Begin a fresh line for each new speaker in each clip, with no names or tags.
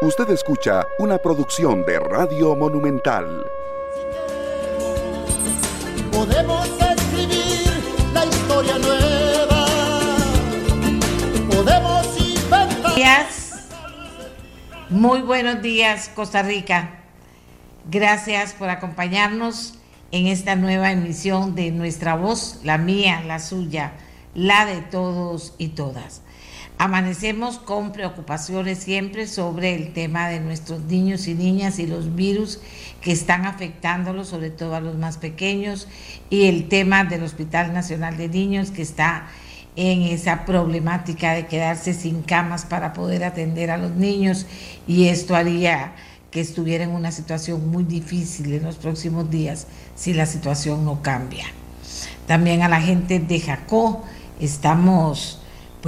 Usted escucha una producción de Radio Monumental.
Podemos escribir la historia nueva. Podemos inventar.
Días. Muy buenos días, Costa Rica. Gracias por acompañarnos en esta nueva emisión de Nuestra Voz, la mía, la suya, la de todos y todas. Amanecemos con preocupaciones siempre sobre el tema de nuestros niños y niñas y los virus que están afectándolos, sobre todo a los más pequeños, y el tema del Hospital Nacional de Niños que está en esa problemática de quedarse sin camas para poder atender a los niños y esto haría que estuviera en una situación muy difícil en los próximos días si la situación no cambia. También a la gente de Jacó estamos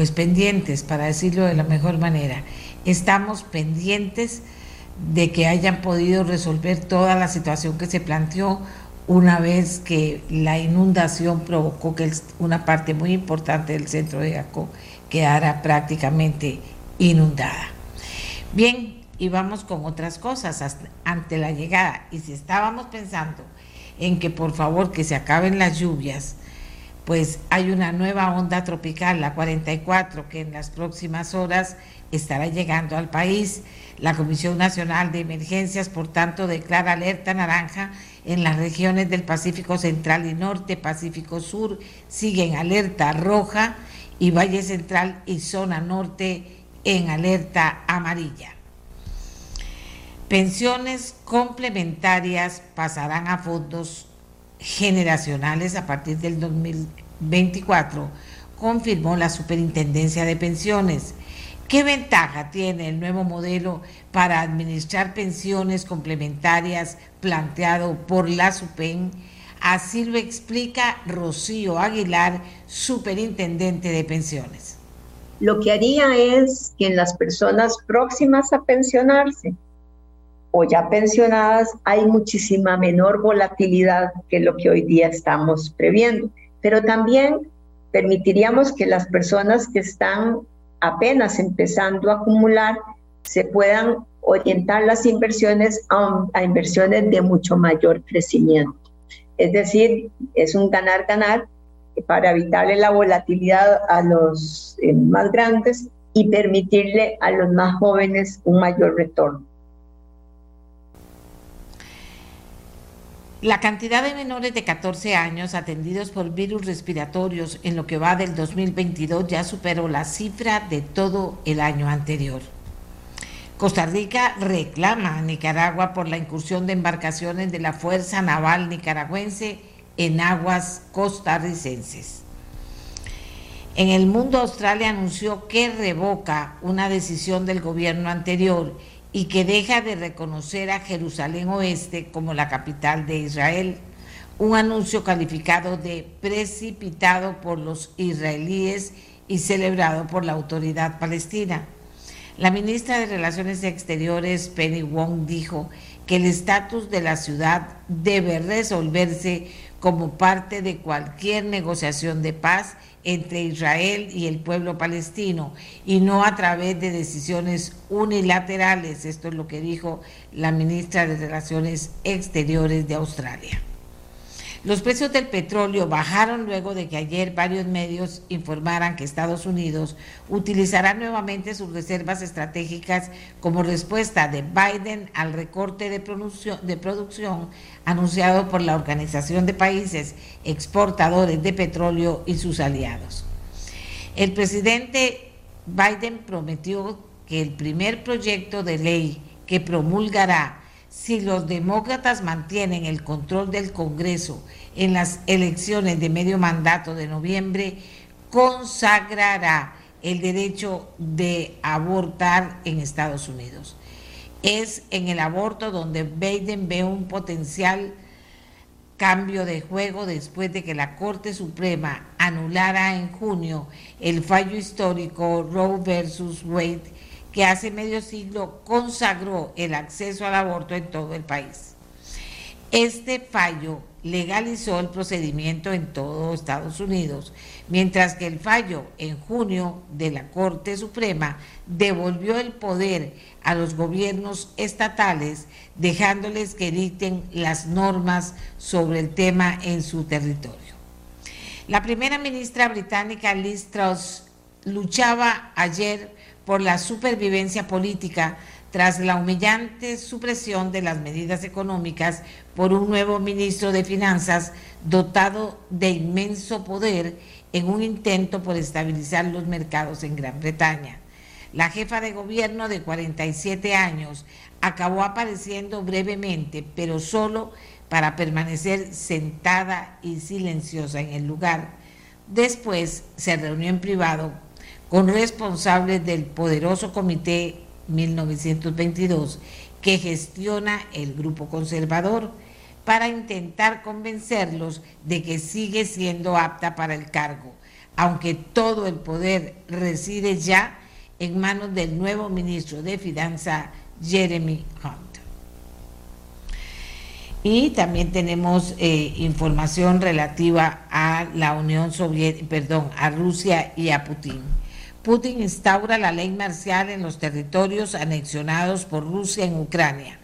pues pendientes, para decirlo de la mejor manera. Estamos pendientes de que hayan podido resolver toda la situación que se planteó una vez que la inundación provocó que una parte muy importante del centro de Jacó quedara prácticamente inundada. Bien, y vamos con otras cosas ante la llegada. Y si estábamos pensando en que por favor que se acaben las lluvias, pues hay una nueva onda tropical, la 44, que en las próximas horas estará llegando al país. La Comisión Nacional de Emergencias, por tanto, declara alerta naranja en las regiones del Pacífico Central y Norte, Pacífico Sur, siguen alerta roja y Valle Central y Zona Norte en alerta amarilla. Pensiones complementarias pasarán a fondos generacionales a partir del 2024, confirmó la Superintendencia de Pensiones. ¿Qué ventaja tiene el nuevo modelo para administrar pensiones complementarias planteado por la SUPEN? Así lo explica Rocío Aguilar, superintendente de pensiones.
Lo que haría es que en las personas próximas a pensionarse o ya pensionadas hay muchísima menor volatilidad que lo que hoy día estamos previendo. Pero también permitiríamos que las personas que están apenas empezando a acumular se puedan orientar las inversiones a, inversiones de mucho mayor crecimiento. Es decir, es un ganar-ganar para evitarle la volatilidad a los eh, más grandes y permitirle a los más jóvenes un mayor retorno.
La cantidad de menores de 14 años atendidos por virus respiratorios en lo que va del 2022 ya superó la cifra de todo el año anterior. Costa Rica reclama a Nicaragua por la incursión de embarcaciones de la Fuerza Naval Nicaragüense en aguas costarricenses. En el mundo, Australia anunció que revoca una decisión del gobierno anterior y que deja de reconocer a Jerusalén Oeste como la capital de Israel, un anuncio calificado de precipitado por los israelíes y celebrado por la autoridad palestina. La ministra de Relaciones Exteriores, Penny Wong, dijo que el estatus de la ciudad debe resolverse como parte de cualquier negociación de paz entre Israel y el pueblo palestino y no a través de decisiones unilaterales. Esto es lo que dijo la ministra de Relaciones Exteriores de Australia. Los precios del petróleo bajaron luego de que ayer varios medios informaran que Estados Unidos utilizará nuevamente sus reservas estratégicas como respuesta de Biden al recorte de, de producción anunciado por la Organización de Países Exportadores de Petróleo y sus aliados. El presidente Biden prometió que el primer proyecto de ley que promulgará si los demócratas mantienen el control del Congreso en las elecciones de medio mandato de noviembre, consagrará el derecho de abortar en Estados Unidos. Es en el aborto donde Biden ve un potencial cambio de juego después de que la Corte Suprema anulara en junio el fallo histórico Roe versus Wade que hace medio siglo consagró el acceso al aborto en todo el país. Este fallo legalizó el procedimiento en todo Estados Unidos, mientras que el fallo en junio de la Corte Suprema devolvió el poder a los gobiernos estatales, dejándoles que dicten las normas sobre el tema en su territorio. La primera ministra británica Liz Truss luchaba ayer por la supervivencia política tras la humillante supresión de las medidas económicas por un nuevo ministro de Finanzas dotado de inmenso poder en un intento por estabilizar los mercados en Gran Bretaña. La jefa de gobierno de 47 años acabó apareciendo brevemente, pero solo para permanecer sentada y silenciosa en el lugar. Después se reunió en privado con responsables del poderoso comité 1922 que gestiona el grupo conservador para intentar convencerlos de que sigue siendo apta para el cargo, aunque todo el poder reside ya en manos del nuevo ministro de Finanzas, Jeremy Hunt. Y también tenemos eh, información relativa a la Unión Soviética, perdón, a Rusia y a Putin. Putin instaura la ley marcial en los territorios anexionados por Rusia en Ucrania.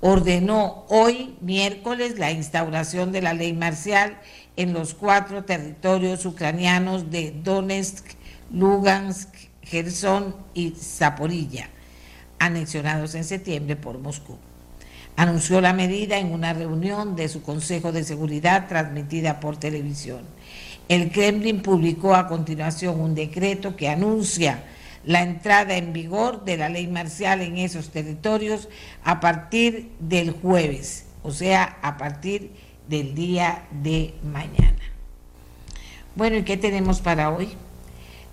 Ordenó hoy, miércoles, la instauración de la ley marcial en los cuatro territorios ucranianos de Donetsk, Lugansk, Gerson y Zaporilla, anexionados en septiembre por Moscú. Anunció la medida en una reunión de su Consejo de Seguridad transmitida por televisión. El Kremlin publicó a continuación un decreto que anuncia la entrada en vigor de la ley marcial en esos territorios a partir del jueves, o sea, a partir del día de mañana. Bueno, ¿y qué tenemos para hoy?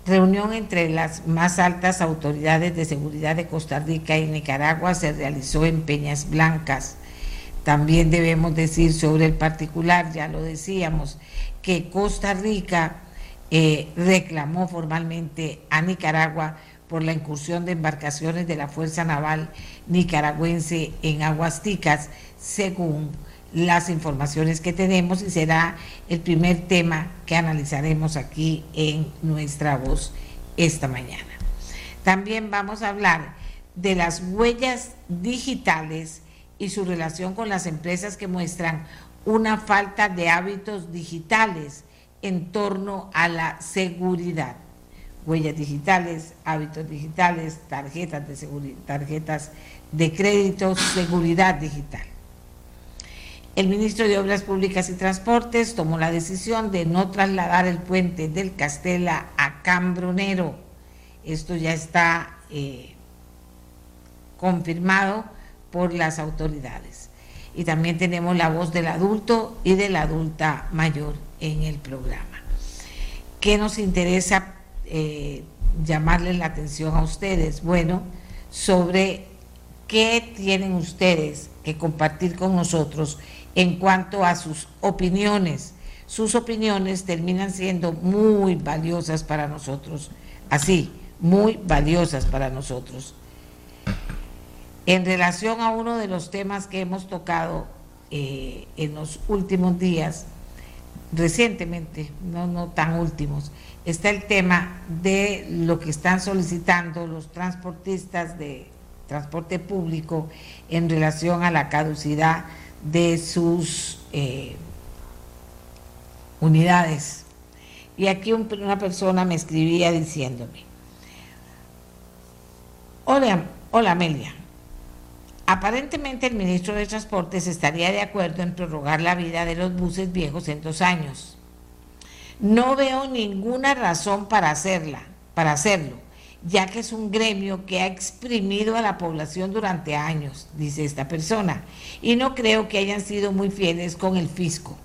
Reunión entre las más altas autoridades de seguridad de Costa Rica y Nicaragua se realizó en Peñas Blancas. También debemos decir sobre el particular, ya lo decíamos, que Costa Rica eh, reclamó formalmente a Nicaragua por la incursión de embarcaciones de la Fuerza Naval nicaragüense en Aguasticas, según las informaciones que tenemos, y será el primer tema que analizaremos aquí en nuestra voz esta mañana. También vamos a hablar de las huellas digitales y su relación con las empresas que muestran una falta de hábitos digitales en torno a la seguridad. Huellas digitales, hábitos digitales, tarjetas de, tarjetas de crédito, seguridad digital. El ministro de Obras Públicas y Transportes tomó la decisión de no trasladar el puente del Castela a Cambronero. Esto ya está eh, confirmado por las autoridades y también tenemos la voz del adulto y de la adulta mayor en el programa. ¿Qué nos interesa eh, llamarles la atención a ustedes? Bueno, sobre qué tienen ustedes que compartir con nosotros en cuanto a sus opiniones. Sus opiniones terminan siendo muy valiosas para nosotros, así, muy valiosas para nosotros en relación a uno de los temas que hemos tocado eh, en los últimos días, recientemente, no, tan últimos, está el tema de lo que están solicitando los transportistas de transporte público en relación a la caducidad de sus eh, unidades. Y aquí una persona me escribía diciéndome, hola, hola Amelia, Aparentemente el ministro de Transportes estaría de acuerdo en prorrogar la vida de los buses viejos en dos años. No veo ninguna razón para hacerla, para hacerlo, ya que es un gremio que ha exprimido a la población durante años, dice esta persona, y no creo que hayan sido muy fieles con el fisco.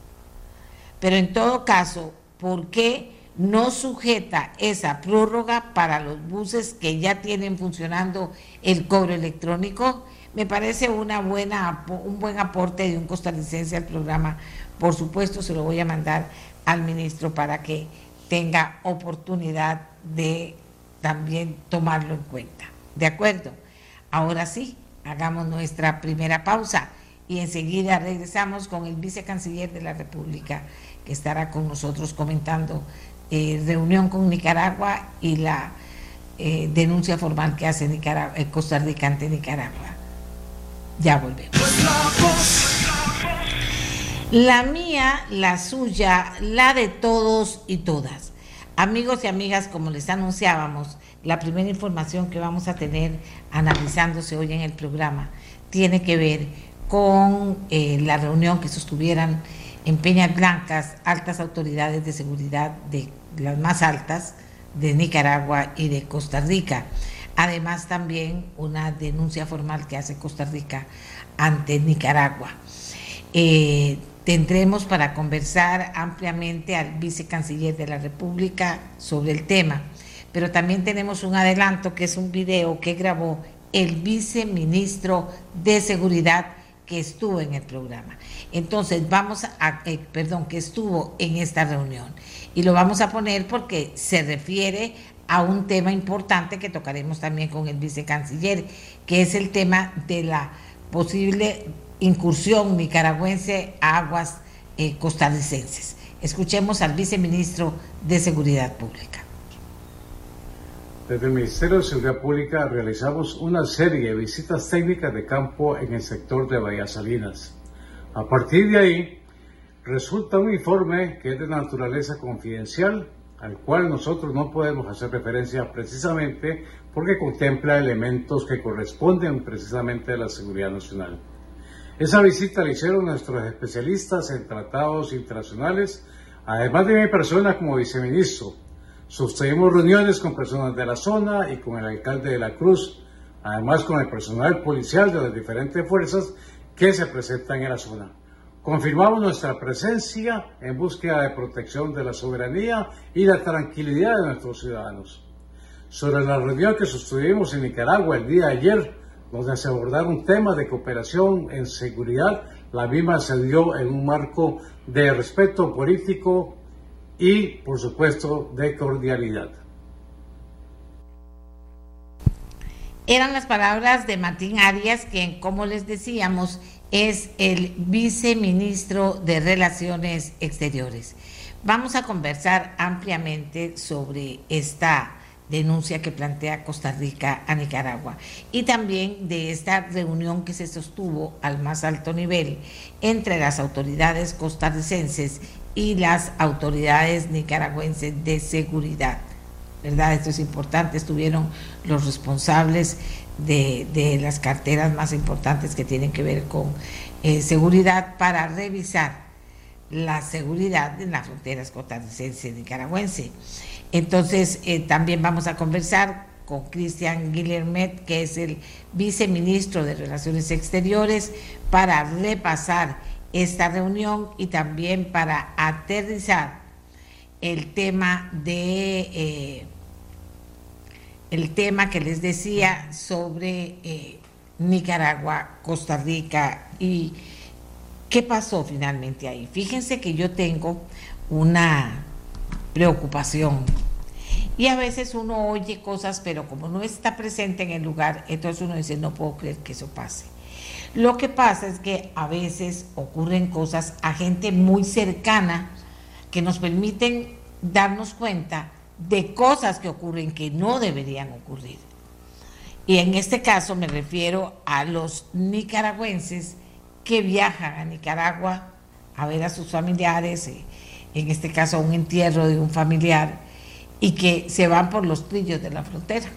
Pero en todo caso, ¿por qué no sujeta esa prórroga para los buses que ya tienen funcionando el cobro electrónico? Me parece una buena, un buen aporte de un costarricense al programa. Por supuesto, se lo voy a mandar al ministro para que tenga oportunidad de también tomarlo en cuenta. ¿De acuerdo? Ahora sí, hagamos nuestra primera pausa y enseguida regresamos con el vicecanciller de la República que estará con nosotros comentando eh, reunión con Nicaragua y la eh, denuncia formal que hace Nicaragua, eh, Costa Rica ante Nicaragua. Ya volvemos. La mía, la suya, la de todos y todas. Amigos y amigas, como les anunciábamos, la primera información que vamos a tener analizándose hoy en el programa tiene que ver con eh, la reunión que sostuvieran en Peñas Blancas altas autoridades de seguridad de las más altas de Nicaragua y de Costa Rica. Además también una denuncia formal que hace Costa Rica ante Nicaragua. Eh, tendremos para conversar ampliamente al vicecanciller de la República sobre el tema, pero también tenemos un adelanto que es un video que grabó el viceministro de Seguridad que estuvo en el programa. Entonces, vamos a, eh, perdón, que estuvo en esta reunión. Y lo vamos a poner porque se refiere a un tema importante que tocaremos también con el vicecanciller, que es el tema de la posible incursión nicaragüense a aguas eh, costarricenses. Escuchemos al viceministro de Seguridad Pública.
Desde el Ministerio de Seguridad Pública realizamos una serie de visitas técnicas de campo en el sector de Bahía Salinas. A partir de ahí, resulta un informe que es de naturaleza confidencial, al cual nosotros no podemos hacer referencia precisamente porque contempla elementos que corresponden precisamente a la seguridad nacional. Esa visita la hicieron nuestros especialistas en tratados internacionales, además de mi persona como viceministro. Sostuvimos reuniones con personas de la zona y con el alcalde de la Cruz, además con el personal policial de las diferentes fuerzas que se presentan en la zona. Confirmamos nuestra presencia en búsqueda de protección de la soberanía y la tranquilidad de nuestros ciudadanos. Sobre la reunión que sostuvimos en Nicaragua el día de ayer, donde se abordaron temas de cooperación en seguridad, la misma se dio en un marco de respeto político y, por supuesto, de cordialidad.
Eran las palabras de Martín Arias, quien, como les decíamos, es el viceministro de Relaciones Exteriores. Vamos a conversar ampliamente sobre esta denuncia que plantea Costa Rica a Nicaragua y también de esta reunión que se sostuvo al más alto nivel entre las autoridades costarricenses y las autoridades nicaragüenses de seguridad. ¿verdad? Esto es importante, estuvieron los responsables de, las carteras más importantes que tienen que ver con eh, seguridad para revisar la seguridad en las fronteras costarricense y nicaragüense. Entonces, eh, también vamos a conversar con Cristian Guillermet, que es el viceministro de Relaciones Exteriores, para repasar esta reunión y también para aterrizar el tema de eh, el tema que les decía sobre eh, Nicaragua, Costa Rica y qué pasó finalmente ahí. Fíjense que yo tengo una preocupación y a veces uno oye cosas, pero como no está presente en el lugar, entonces uno dice, no puedo creer que eso pase. Lo que pasa es que a veces ocurren cosas a gente muy cercana que nos permiten darnos cuenta de cosas que ocurren que no deberían ocurrir. Y en este caso me refiero a los nicaragüenses que viajan a Nicaragua a ver a sus familiares, eh, en este caso a un entierro de un familiar, y que se van por los trillos de la frontera.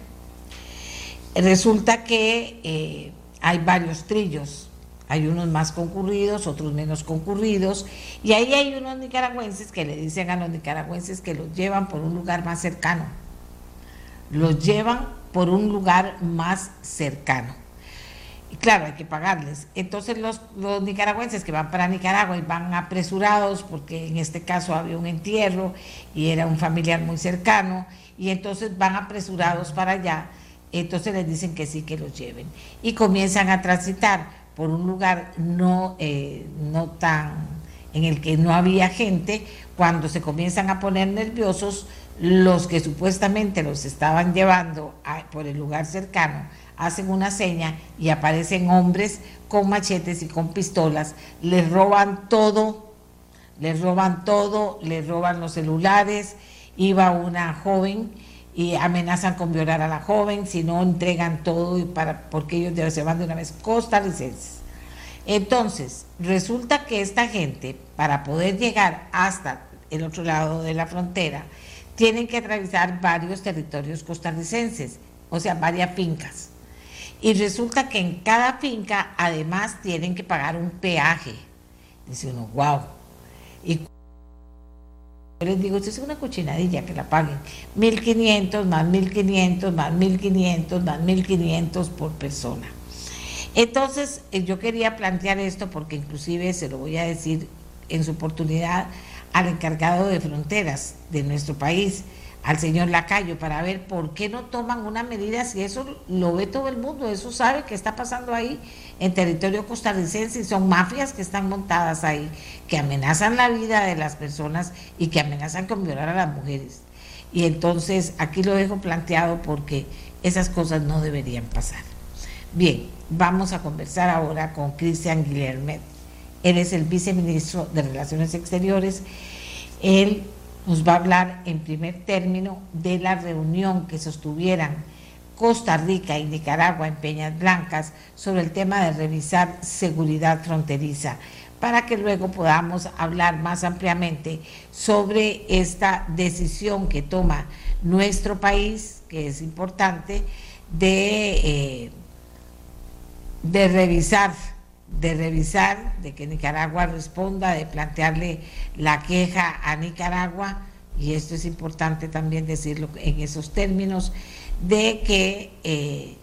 Resulta que eh, hay varios trillos hay unos más concurridos, otros menos concurridos, y ahí hay unos nicaragüenses que le dicen a los nicaragüenses que los llevan por un lugar más cercano. Los llevan por un lugar más cercano. Y claro, hay que pagarles. Entonces los, los nicaragüenses que van para Nicaragua y van apresurados, porque en este caso había un entierro y era un familiar muy cercano, y entonces van apresurados para allá, entonces les dicen que sí, que los lleven. Y comienzan a transitar por un lugar no, eh, no tan en el que no había gente, cuando se comienzan a poner nerviosos, los que supuestamente los estaban llevando por el lugar cercano hacen una seña y aparecen hombres con machetes y con pistolas, les roban todo, les roban todo, les roban los celulares, iba una joven y amenazan con violar a la joven si no entregan todo para, porque ellos se van de una vez costarricenses. Entonces, resulta que esta gente, para poder llegar hasta el otro lado de la frontera, tienen que atravesar varios territorios costarricenses, o sea, varias fincas. Y resulta que en cada finca además tienen que pagar un peaje. Dice uno, wow. Y yo les digo, esto es una cochinadilla que la paguen. 1.500 más 1.500 más 1.500 más 1.500 por persona. Entonces, eh, yo quería plantear esto porque inclusive se lo voy a decir en su oportunidad al encargado de fronteras de nuestro país, al señor Lacayo, para ver por qué no toman una medida si eso lo ve todo el mundo, eso sabe que está pasando ahí en territorio costarricense y son mafias que están montadas ahí, que amenazan la vida de las personas y que amenazan con violar a las mujeres. Y entonces aquí lo dejo planteado porque esas cosas no deberían pasar. Bien, vamos a conversar ahora con Cristian Guillermet él es el viceministro de Relaciones Exteriores. Él nos va a hablar en primer término de la reunión que sostuvieran Costa Rica y Nicaragua en Peñas Blancas sobre el tema de revisar seguridad fronteriza, para que luego podamos hablar más ampliamente sobre esta decisión que toma nuestro país, que es importante, de, eh, de revisar de revisar, de que Nicaragua responda, de plantearle la queja a Nicaragua, y esto es importante también decirlo en esos términos, de que eh,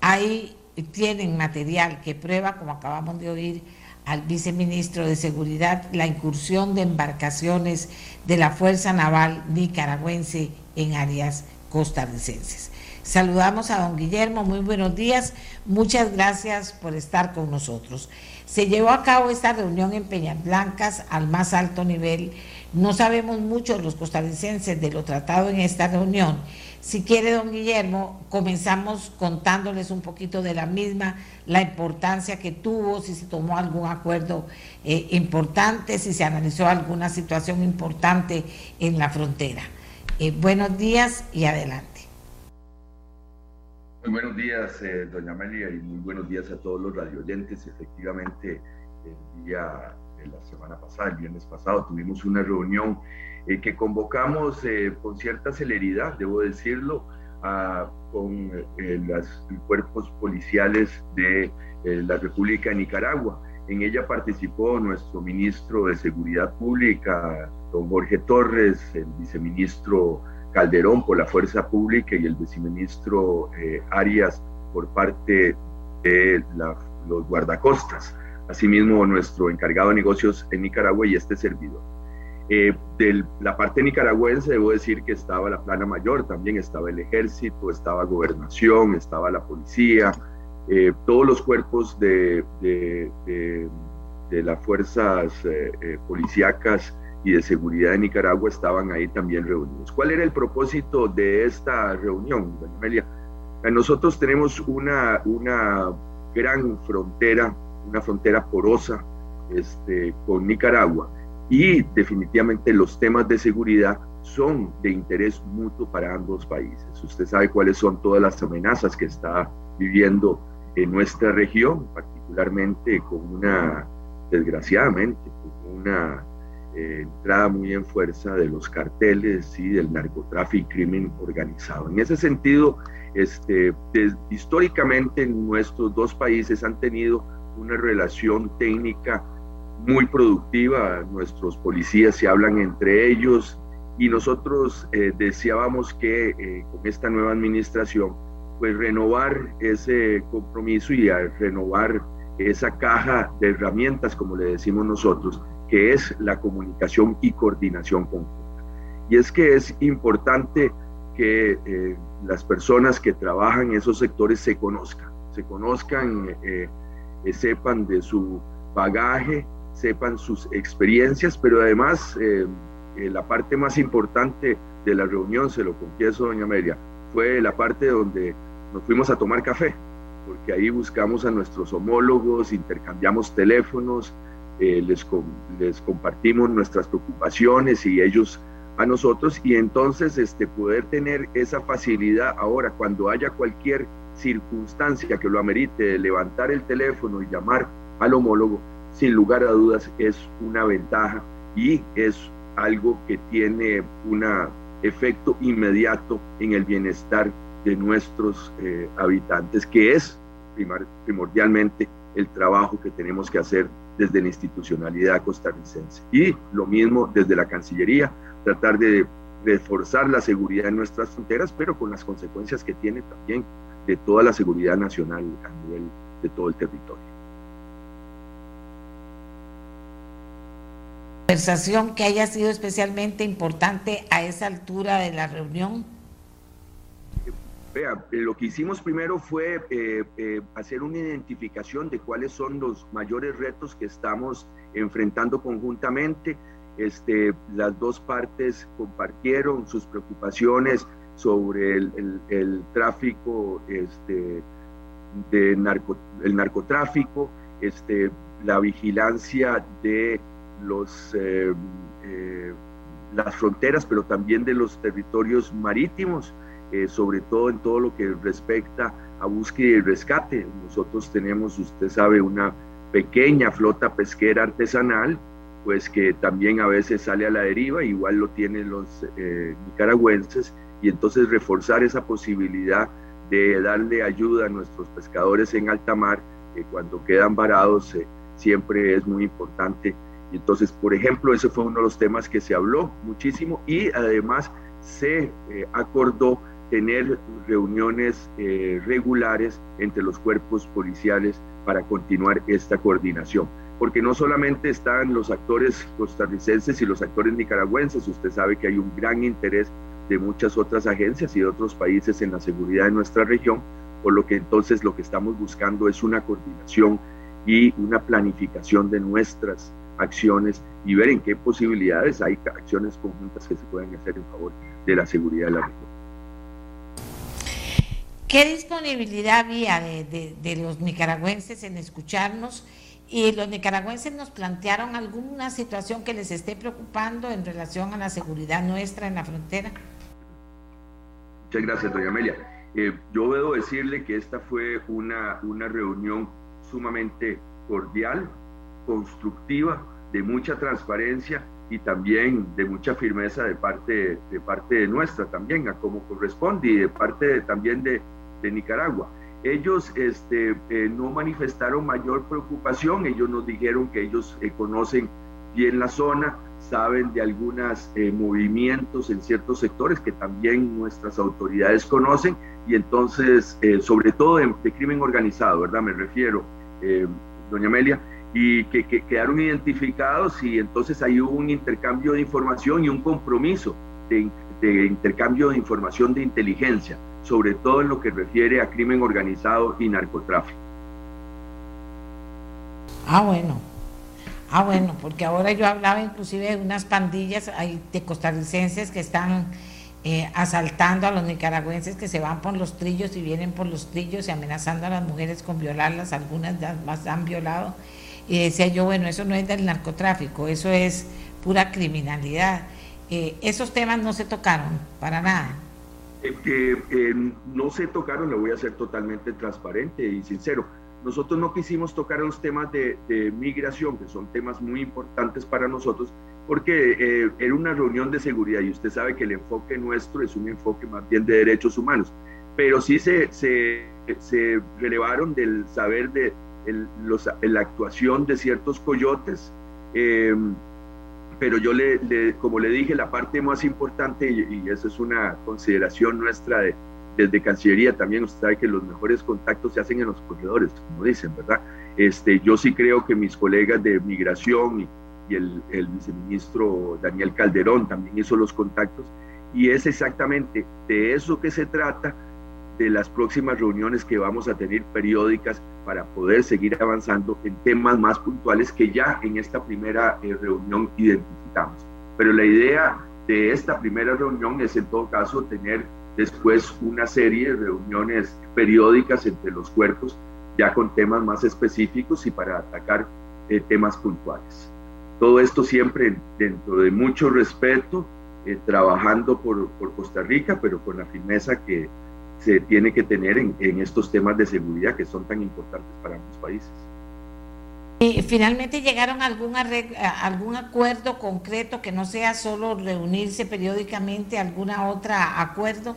ahí tienen material que prueba, como acabamos de oír al viceministro de Seguridad, la incursión de embarcaciones de la Fuerza Naval nicaragüense en áreas costarricenses. Saludamos a don Guillermo, muy buenos días, muchas gracias por estar con nosotros. Se llevó a cabo esta reunión en Peñas Blancas al más alto nivel. No sabemos mucho los costarricenses de lo tratado en esta reunión. Si quiere, don Guillermo, comenzamos contándoles un poquito de la misma, la importancia que tuvo, si se tomó algún acuerdo eh, importante, si se analizó alguna situación importante en la frontera. Eh, buenos días y adelante.
Muy buenos días, eh, doña Amelia, y muy buenos días a todos los radioyentes. Efectivamente, el día de la semana pasada, el viernes pasado, tuvimos una reunión eh, que convocamos eh, con cierta celeridad, debo decirlo, con los cuerpos policiales de la República de Nicaragua. En ella participó nuestro ministro de Seguridad Pública, don Jorge Torres, el viceministro Calderón por la Fuerza Pública y el viceministro eh, Arias por parte de los guardacostas. Asimismo, nuestro encargado de negocios en Nicaragua y este servidor. Eh, de la parte nicaragüense, debo decir que estaba la plana mayor, también estaba el ejército, estaba gobernación, estaba la policía, eh, todos los cuerpos de, de, las fuerzas policíacas y de Seguridad de Nicaragua estaban ahí también reunidos. ¿Cuál era el propósito de esta reunión, doña Amelia? Eh, nosotros tenemos una, una gran frontera, una frontera porosa este, con Nicaragua y definitivamente los temas de seguridad son de interés mutuo para ambos países. Usted sabe cuáles son todas las amenazas que está viviendo en nuestra región, particularmente con una, desgraciadamente, con una entrada muy en fuerza de los carteles y del narcotráfico y crimen organizado. En ese sentido, este, históricamente nuestros dos países han tenido una relación técnica muy productiva, nuestros policías se hablan entre ellos y nosotros eh, deseábamos que eh, con esta nueva administración, pues renovar ese compromiso y renovar esa caja de herramientas, como le decimos nosotros, que es la comunicación y coordinación conjunta. Y es que es importante que eh, las personas que trabajan en esos sectores se conozcan, se conozcan, eh, eh, sepan de su bagaje, sepan sus experiencias, pero además la parte más importante de la reunión, se lo confieso, doña Amelia, fue la parte donde nos fuimos a tomar café, porque ahí buscamos a nuestros homólogos, intercambiamos teléfonos, eh, les, les compartimos nuestras preocupaciones y ellos a nosotros y entonces este, poder tener esa facilidad ahora cuando haya cualquier circunstancia que lo amerite, levantar el teléfono y llamar al homólogo, sin lugar a dudas es una ventaja y es algo que tiene un efecto inmediato en el bienestar de nuestros eh, habitantes, que es primordialmente el trabajo que tenemos que hacer desde la institucionalidad costarricense. Y lo mismo desde la Cancillería, tratar de reforzar la seguridad en nuestras fronteras, pero con las consecuencias que tiene también de toda la seguridad nacional a nivel de todo el territorio.
Conversación que haya sido especialmente importante a esa altura de la reunión.
Eh, lo que hicimos primero fue eh, eh, hacer una identificación de cuáles son los mayores retos que estamos enfrentando conjuntamente. Este, las dos partes compartieron sus preocupaciones sobre el, tráfico este, de narco, el narcotráfico, este, la vigilancia de los, las fronteras, pero también de los territorios marítimos. Eh, sobre todo en todo lo que respecta a búsqueda y rescate. Nosotros tenemos, usted sabe, una pequeña flota pesquera artesanal, pues que también a veces sale a la deriva, igual lo tienen los eh, nicaragüenses, y entonces reforzar esa posibilidad de darle ayuda a nuestros pescadores en alta mar, que cuando quedan varados eh, siempre es muy importante. Y entonces, por ejemplo, ese fue uno de los temas que se habló muchísimo y además se acordó tener reuniones eh, regulares entre los cuerpos policiales para continuar esta coordinación. Porque no solamente están los actores costarricenses y los actores nicaragüenses, usted sabe que hay un gran interés de muchas otras agencias y de otros países en la seguridad de nuestra región, por lo que entonces lo que estamos buscando es una coordinación y una planificación de nuestras acciones y ver en qué posibilidades hay acciones conjuntas que se pueden hacer en favor de la seguridad de la región.
¿Qué disponibilidad había de, los nicaragüenses en escucharnos? Y los nicaragüenses nos plantearon alguna situación que les esté preocupando en relación a la seguridad nuestra en la frontera.
Muchas gracias, doña Amelia. Eh, yo debo decirle que esta fue una, una reunión sumamente cordial, constructiva, de mucha transparencia y también de mucha firmeza de parte de, parte de nuestra también, a como corresponde, y de parte también de, de Nicaragua. Ellos este, eh, no manifestaron mayor preocupación, ellos nos dijeron que ellos eh, conocen bien la zona, saben de algunos eh, movimientos en ciertos sectores que también nuestras autoridades conocen y entonces, sobre todo de, crimen organizado, ¿verdad? Me refiero, doña Amelia, y que, que, quedaron identificados y entonces hay un intercambio de información y un compromiso de, de intercambio de información de inteligencia sobre todo en lo que refiere a crimen organizado y narcotráfico.
Ah, bueno. Ah, bueno, porque ahora yo hablaba inclusive de unas pandillas de costarricenses que están eh, asaltando a los nicaragüenses que se van por los trillos y vienen por los trillos y amenazando a las mujeres con violarlas, algunas más han violado. Y decía yo, bueno, eso no es del narcotráfico, eso es pura criminalidad. Eh, esos temas no se tocaron para nada.
Eh, eh, no se tocaron, le voy a ser totalmente transparente y sincero. Nosotros no quisimos tocar los temas de, migración, que son temas muy importantes para nosotros, porque eh, era una reunión de seguridad y usted sabe que el enfoque nuestro es un enfoque más bien de derechos humanos, pero sí se, se, relevaron del saber de la actuación de ciertos coyotes. Pero yo le, como le dije, la parte más importante, y, eso es una consideración nuestra de, desde Cancillería también, usted sabe que los mejores contactos se hacen en los corredores, como dicen, ¿verdad? Este, yo sí creo que mis colegas de migración y, el, el, viceministro Daniel Calderón también hizo los contactos, y es exactamente de eso que se trata de las próximas reuniones que vamos a tener periódicas para poder seguir avanzando en temas más puntuales que ya en esta primera eh, reunión identificamos. Pero la idea de esta primera reunión es en todo caso tener después una serie de reuniones periódicas entre los cuerpos, ya con temas más específicos y para atacar eh, temas puntuales. Todo esto siempre dentro de mucho respeto, eh, trabajando por, por, Costa Rica, pero con la firmeza que se tiene que tener en, en estos temas de seguridad que son tan importantes para ambos países.
¿Y finalmente llegaron a algún, algún acuerdo concreto que no sea solo reunirse periódicamente, alguna otra acuerdo?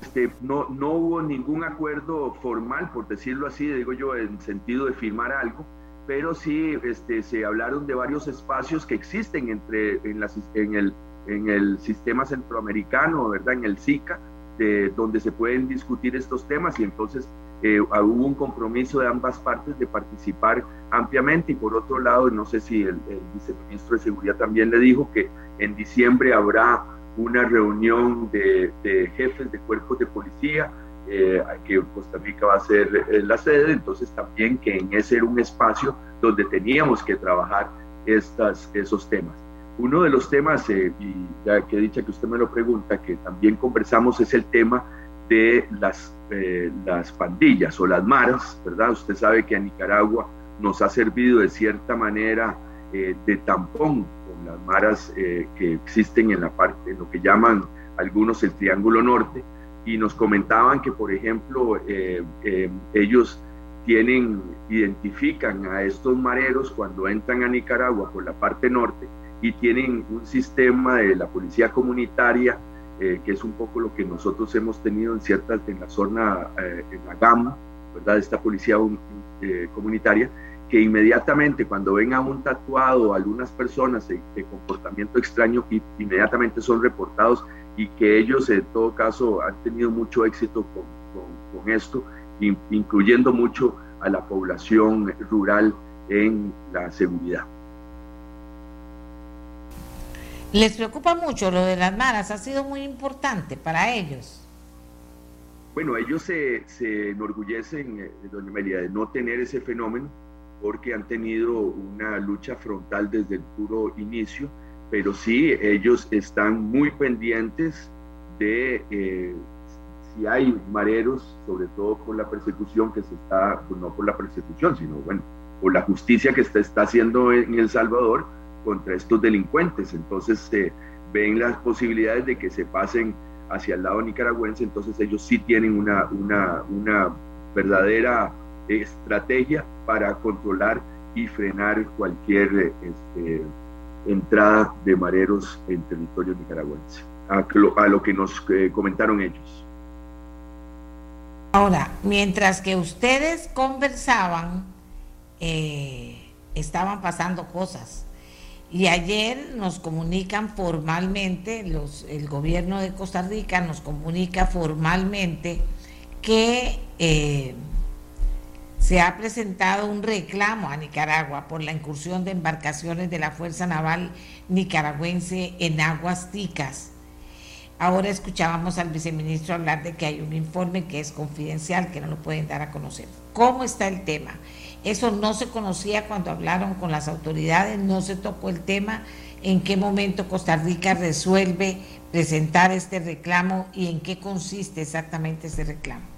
Este, no, no hubo ningún acuerdo formal, por decirlo así, digo yo, en sentido de firmar algo, pero sí este, se hablaron de varios espacios que existen entre, en, en, el, en el sistema centroamericano, ¿verdad? en el SICA, de, donde se pueden discutir estos temas y entonces eh, hubo un compromiso de ambas partes de participar ampliamente y por otro lado, no sé si el, el viceministro de Seguridad también le dijo que en diciembre habrá una reunión de, jefes de cuerpos de policía, eh, que Costa Rica va a ser eh, la sede, entonces también que en ese era un espacio donde teníamos que trabajar estas, esos temas. Uno de los temas, eh, y ya que he dicho que usted me lo pregunta, que también conversamos es el tema de las, las pandillas o las maras, ¿verdad? Usted sabe que a Nicaragua nos ha servido de cierta manera de tampón las maras eh, que existen en la parte, en lo que llaman algunos el Triángulo Norte, y nos comentaban que, por ejemplo, eh, eh, ellos tienen, identifican a estos mareros cuando entran a Nicaragua por la parte norte y tienen un sistema de la policía comunitaria, que es un poco lo que nosotros hemos tenido en ciertas, en la zona, en la gama, ¿verdad? Esta policía comunitaria, que inmediatamente cuando ven a un tatuado algunas personas de, comportamiento extraño, inmediatamente son reportados y que ellos en todo caso han tenido mucho éxito con, esto, incluyendo mucho a la población rural en la seguridad.
¿Les preocupa mucho lo de las maras? ¿Ha sido muy importante para ellos?
Bueno, ellos se, se enorgullecen, eh, doña María, de no tener ese fenómeno porque han tenido una lucha frontal desde el puro inicio, pero sí ellos están muy pendientes de eh, si hay mareros, sobre todo por la persecución que se está, pues no por la persecución, sino bueno, por la justicia que se está haciendo en El Salvador contra estos delincuentes. Entonces ven las posibilidades de que se pasen hacia el lado nicaragüense, entonces ellos sí tienen una, una, una verdadera estrategia para controlar y frenar cualquier este, entrada de mareros en territorio nicaragüense, a lo, que nos eh, comentaron ellos.
Ahora, mientras que ustedes conversaban, eh, estaban pasando cosas. Y ayer nos comunican formalmente, el gobierno de Costa Rica nos comunica formalmente que eh, se ha presentado un reclamo a Nicaragua por la incursión de embarcaciones de la Fuerza Naval nicaragüense en aguas ticas. Ahora escuchábamos al viceministro hablar de que hay un informe que es confidencial, que no lo pueden dar a conocer. ¿Cómo está el tema? Eso no se conocía cuando hablaron con las autoridades, no se tocó el tema. ¿En qué momento Costa Rica resuelve presentar este reclamo y en qué consiste exactamente ese reclamo?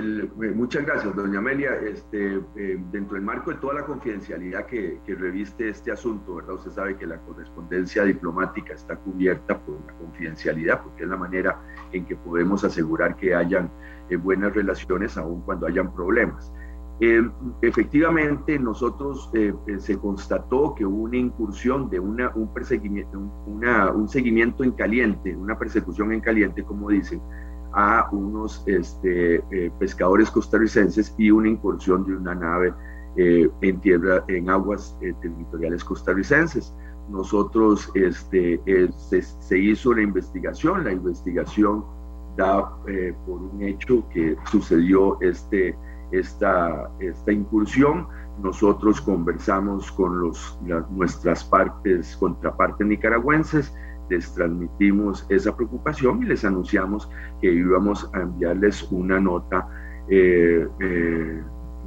Eh, muchas gracias, doña Amelia. Este, eh, dentro del marco de toda la confidencialidad que, reviste este asunto, ¿verdad? Usted sabe que la correspondencia diplomática está cubierta por la confidencialidad, porque es la manera en que podemos asegurar que hayan eh, buenas relaciones aun cuando hayan problemas. Efectivamente, nosotros se constató que hubo una incursión de una, un, perseguimiento, una, un seguimiento en caliente, una persecución en caliente, como dicen, a unos este, eh, pescadores costarricenses y una incursión de una nave eh, en tierra, en aguas eh, territoriales costarricenses. Nosotros, este, se, se, hizo la investigación, la investigación da por un hecho que sucedió este, esta, esta incursión. Nosotros conversamos con los, nuestras partes, contrapartes nicaragüenses, les transmitimos esa preocupación y les anunciamos que íbamos a enviarles una nota, eh, eh,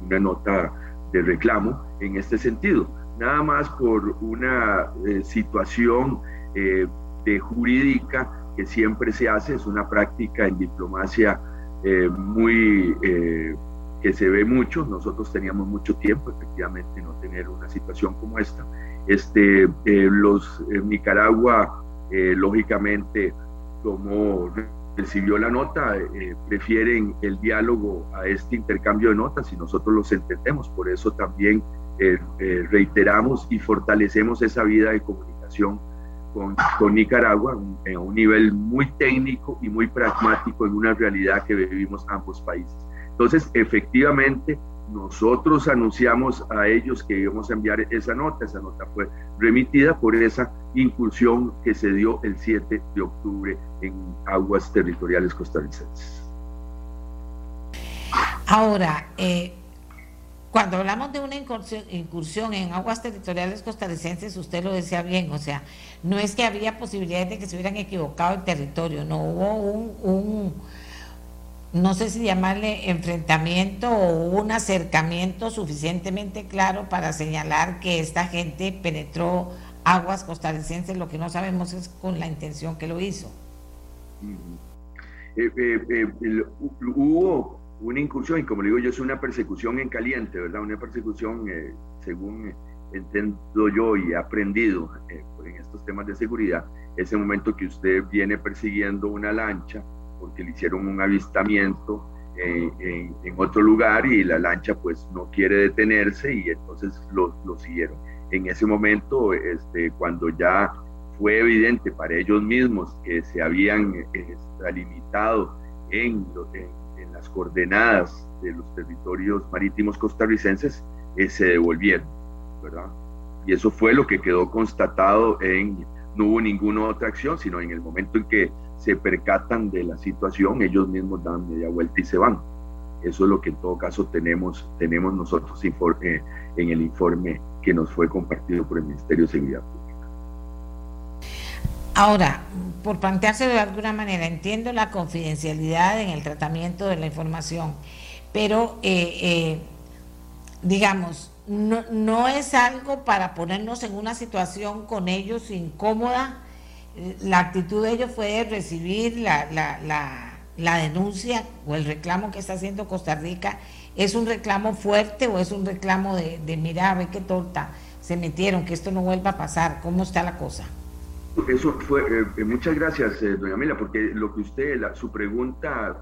una nota de reclamo en este sentido. nada más por una eh, situación eh, de jurídica que siempre se hace, es una práctica en diplomacia eh, muy que se ve mucho. Nosotros teníamos mucho tiempo, efectivamente, no tener una situación como esta. Este, los Nicaragua, lógicamente, como recibió la nota, prefieren el diálogo a este intercambio de notas y nosotros los entendemos. Por eso también eh, eh, reiteramos y fortalecemos esa vida de comunicación con, con Nicaragua en un nivel muy técnico y muy pragmático en una realidad que vivimos ambos países. Entonces, efectivamente, nosotros anunciamos a ellos que íbamos a enviar esa nota. Esa nota fue remitida por esa incursión que se dio el 7 de octubre en aguas territoriales costarricenses.
Ahora, eh, cuando hablamos de una incursión, en aguas territoriales costarricenses, usted lo decía bien, o sea, no es que había posibilidades de que se hubieran equivocado el territorio, no hubo un, no sé si llamarle enfrentamiento o un acercamiento suficientemente claro para señalar que esta gente penetró aguas costarricenses, lo que no sabemos es con la intención que lo hizo.
Eh, eh, eh, hubo una incursión, y como le digo yo, es una persecución en caliente, ¿verdad? Una persecución, según entiendo yo y he aprendido en estos temas de seguridad, ese momento que usted viene persiguiendo una lancha porque le hicieron un avistamiento en, otro lugar y la lancha pues no quiere detenerse y entonces lo, lo siguieron. En ese momento, este, cuando ya fue evidente para ellos mismos que se habían extralimitado en, en coordenadas de los territorios marítimos costarricenses eh, se devolvieron, ¿verdad? Y eso fue lo que quedó constatado en, no hubo ninguna otra acción, sino en el momento en que se percatan de la situación, ellos mismos dan media vuelta y se van. Eso es lo que en todo caso tenemos, tenemos nosotros eh, en el informe que nos fue compartido por el Ministerio de Seguridad
Ahora, por planteárselo de alguna manera, entiendo la confidencialidad en el tratamiento de la información, pero eh, eh, digamos, no, es algo para ponernos en una situación con ellos incómoda. La actitud de ellos fue recibir la, la, denuncia o el reclamo que está haciendo Costa Rica. ¿Es un reclamo fuerte o es un reclamo de, de mira, ve qué torta se metieron, que esto no vuelva a pasar? ¿Cómo está la cosa?
Eso fue, eh, eh, muchas gracias, eh, doña Mila, porque lo que usted, su pregunta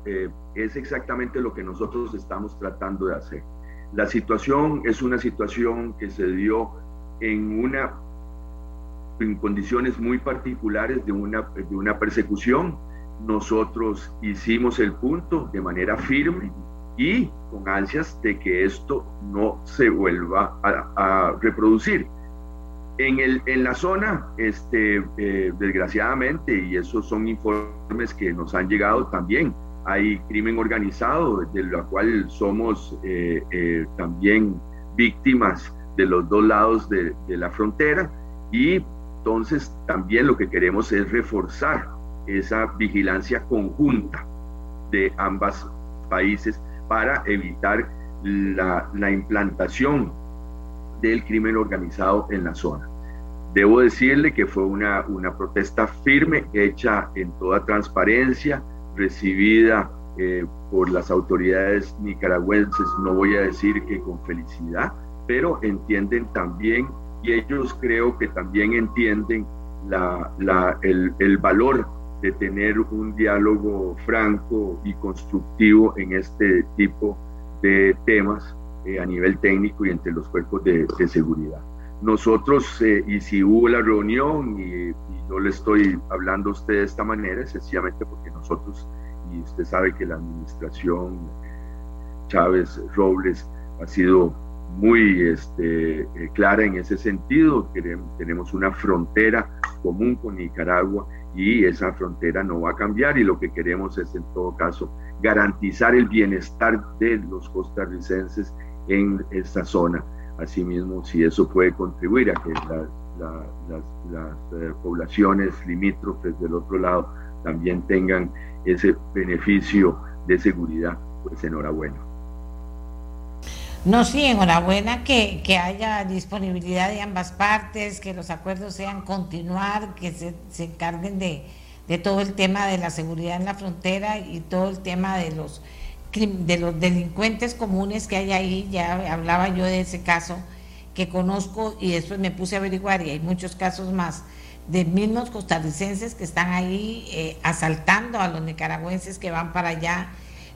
es exactamente lo que nosotros estamos tratando de hacer. La situación es una situación que se dio en una en condiciones muy particulares de una, de una persecución. Nosotros hicimos el punto de manera firme y con ansias de que esto no se vuelva a reproducir. En, el, en la zona, este, eh, desgraciadamente, y esos son informes que nos han llegado también, hay crimen organizado, de la cual somos eh, eh, también víctimas de los dos lados de, de, la frontera, y entonces también lo que queremos es reforzar esa vigilancia conjunta de ambos países para evitar la, la implantación del crimen organizado en la zona. Debo decirle que fue una, una protesta firme, hecha en toda transparencia, recibida eh, por las autoridades nicaragüenses, no voy a decir que con felicidad, pero entienden también, y ellos creo que también entienden la, la, el, el valor de tener un diálogo franco y constructivo en este tipo de temas eh, a nivel técnico y entre los cuerpos de, seguridad. Nosotros, eh, y si hubo la reunión, y, y, yo le estoy hablando a usted de esta manera, sencillamente porque nosotros, y usted sabe que la administración Chávez Robles ha sido muy este, eh, clara en ese sentido. tenemos una frontera común con Nicaragua y esa frontera no va a cambiar y lo que queremos es en todo caso garantizar el bienestar de los costarricenses en esta zona. Asimismo, si eso puede contribuir a que las, eh, poblaciones limítrofes del otro lado también tengan ese beneficio de seguridad, pues enhorabuena.
No, sí, enhorabuena que, que haya disponibilidad de ambas partes, que los acuerdos sean continuar, que se, se encarguen de, de todo el tema de la seguridad en la frontera y todo el tema de los de los delincuentes comunes que hay ahí, ya hablaba yo de ese caso que conozco y después me puse a averiguar y hay muchos casos más de mismos costarricenses que están ahí eh, asaltando a los nicaragüenses que van para allá.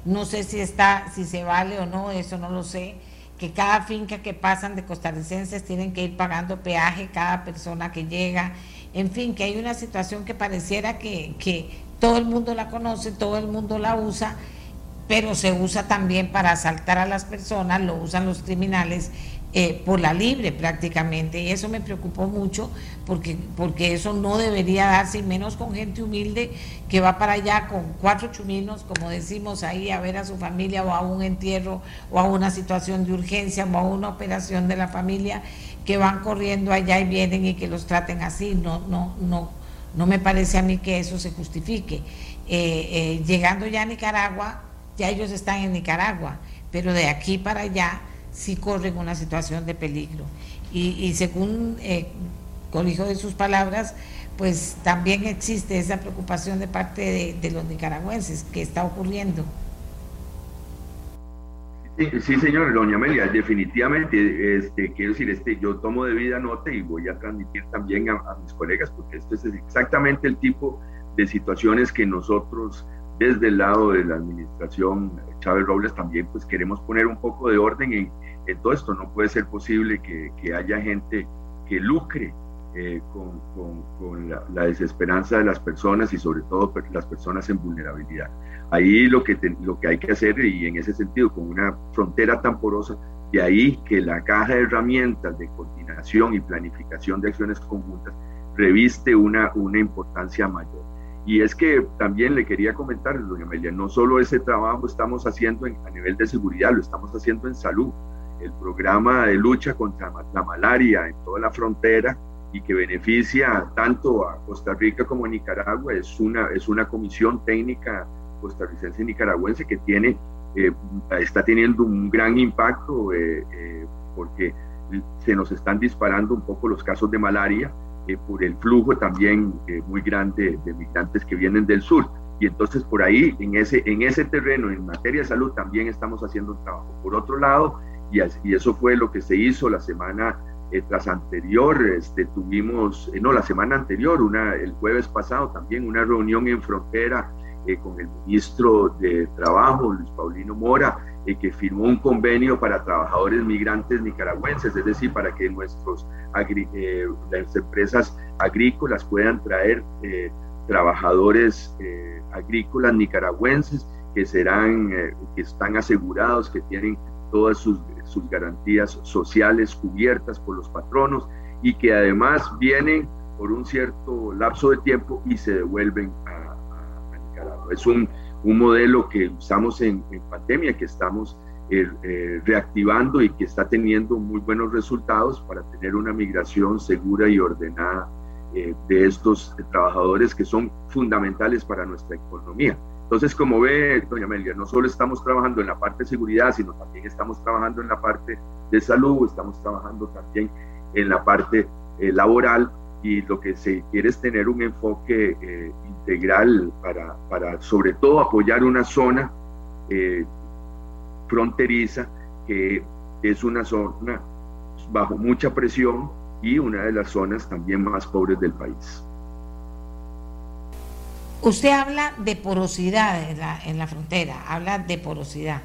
No sé si está, si se vale o no, eso no lo sé. Que cada finca que pasan de costarricenses tienen que ir pagando peaje cada persona que llega. En fin, que hay una situación que pareciera que, que todo el mundo la conoce, todo el mundo la usa pero se usa también para asaltar a las personas, lo usan los criminales eh, por la libre prácticamente. Y eso me preocupó mucho porque, porque eso no debería darse, y menos con gente humilde que va para allá con cuatro chuminos, como decimos ahí, a ver a su familia o a un entierro o a una situación de urgencia o a una operación de la familia, que van corriendo allá y vienen y que los traten así. No, no, no, no me parece a mí que eso se justifique. Eh, eh, llegando ya a Nicaragua, ya ellos están en Nicaragua, pero de aquí para allá sí corren una situación de peligro. Y, según eh, colijo de sus palabras, pues también existe esa preocupación de parte de, los nicaragüenses que está ocurriendo.
Sí, señor, doña Amelia, definitivamente, este, quiero decir, este, yo tomo de vida nota y voy a transmitir también a, a mis colegas, porque esto es exactamente el tipo de situaciones que nosotros desde el lado de la administración Chávez Robles también pues queremos poner un poco de orden en, todo esto. No puede ser posible que, haya gente que lucre eh, con, la, desesperanza de las personas y sobre todo las personas en vulnerabilidad. Ahí lo que, lo que hay que hacer y en ese sentido con una frontera tan porosa, de ahí que la caja de herramientas de coordinación y planificación de acciones conjuntas reviste una, una importancia mayor. Y es que también le quería comentar, doña Amelia, no solo ese trabajo estamos haciendo a nivel de seguridad, lo estamos haciendo en salud. El programa de lucha contra la malaria en toda la frontera y que beneficia tanto a Costa Rica como a Nicaragua es una, es una comisión técnica costarricense y nicaragüense que tiene, eh, está teniendo un gran impacto eh, eh, porque se nos están disparando un poco los casos de malaria eh, por el flujo también eh, muy grande de migrantes que vienen del sur. Y entonces por ahí, en ese, en ese terreno, en materia de salud, también estamos haciendo un trabajo. Por otro lado, y, y eso fue lo que se hizo la semana eh, tras anterior, este, tuvimos, no, la semana anterior, una, el jueves pasado también, una reunión en frontera con el ministro de Trabajo, Luis Paulino Mora, que firmó un convenio para trabajadores migrantes nicaragüenses, es decir, para que nuestros eh, las empresas agrícolas puedan traer eh, trabajadores eh, agrícolas nicaragüenses que serán, que están asegurados, que tienen todas sus, sus garantías sociales cubiertas por los patronos y que además vienen por un cierto lapso de tiempo y se devuelven a, Nicaragua. Es un, un modelo que usamos en, pandemia, que estamos eh, eh, reactivando y que está teniendo muy buenos resultados para tener una migración segura y ordenada eh, de estos trabajadores que son fundamentales para nuestra economía. Entonces, como ve, doña Amelia, no solo estamos trabajando en la parte de seguridad, sino también estamos trabajando en la parte de salud, estamos trabajando también en la parte laboral y lo que se quiere es tener un enfoque eh, integral para, para, sobre todo apoyar una zona eh, fronteriza que es una zona bajo mucha presión y una de las zonas también más pobres del país.
Usted habla de porosidad en la, en la frontera, habla de porosidad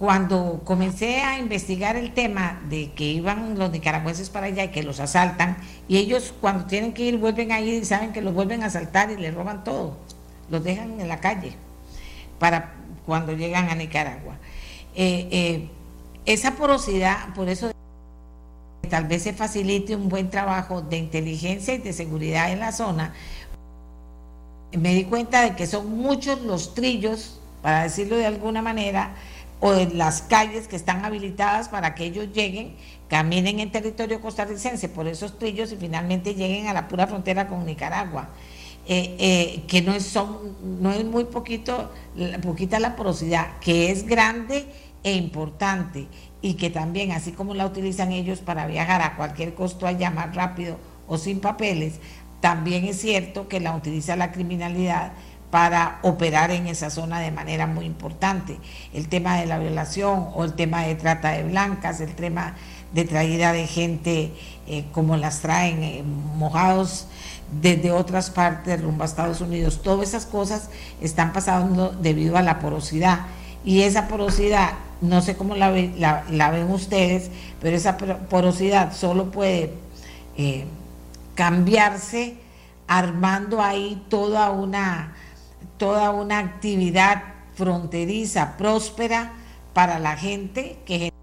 cuando comencé a investigar el tema de que iban los nicaragüenses para allá y que los asaltan, y ellos cuando tienen que ir vuelven a ir y saben que los vuelven a asaltar y les roban todo, los dejan en la calle para cuando llegan a Nicaragua. Eh, eh, esa porosidad, por eso tal vez se facilite un buen trabajo de inteligencia y de seguridad en la zona, me di cuenta de que son muchos los trillos, para decirlo de alguna manera, o en las calles que están habilitadas para que ellos lleguen, caminen en territorio costarricense por esos trillos y finalmente lleguen a la pura frontera con Nicaragua. Eh, eh, que no es, no es muy poquito, poquita la porosidad, que es grande e importante y que también, así como la utilizan ellos para viajar a cualquier costo allá más rápido o sin papeles, también es cierto que la utiliza la criminalidad para operar en esa zona de manera muy importante. El tema de la violación o el tema de trata de blancas, el tema de traída de gente eh, como las traen eh, mojados desde otras partes rumbo a Estados Unidos. Todas esas cosas están pasando debido a la porosidad. Y esa porosidad, no sé cómo la, ven ustedes, pero esa porosidad solo puede eh, cambiarse armando ahí toda una toda una actividad fronteriza, próspera para la gente, que genere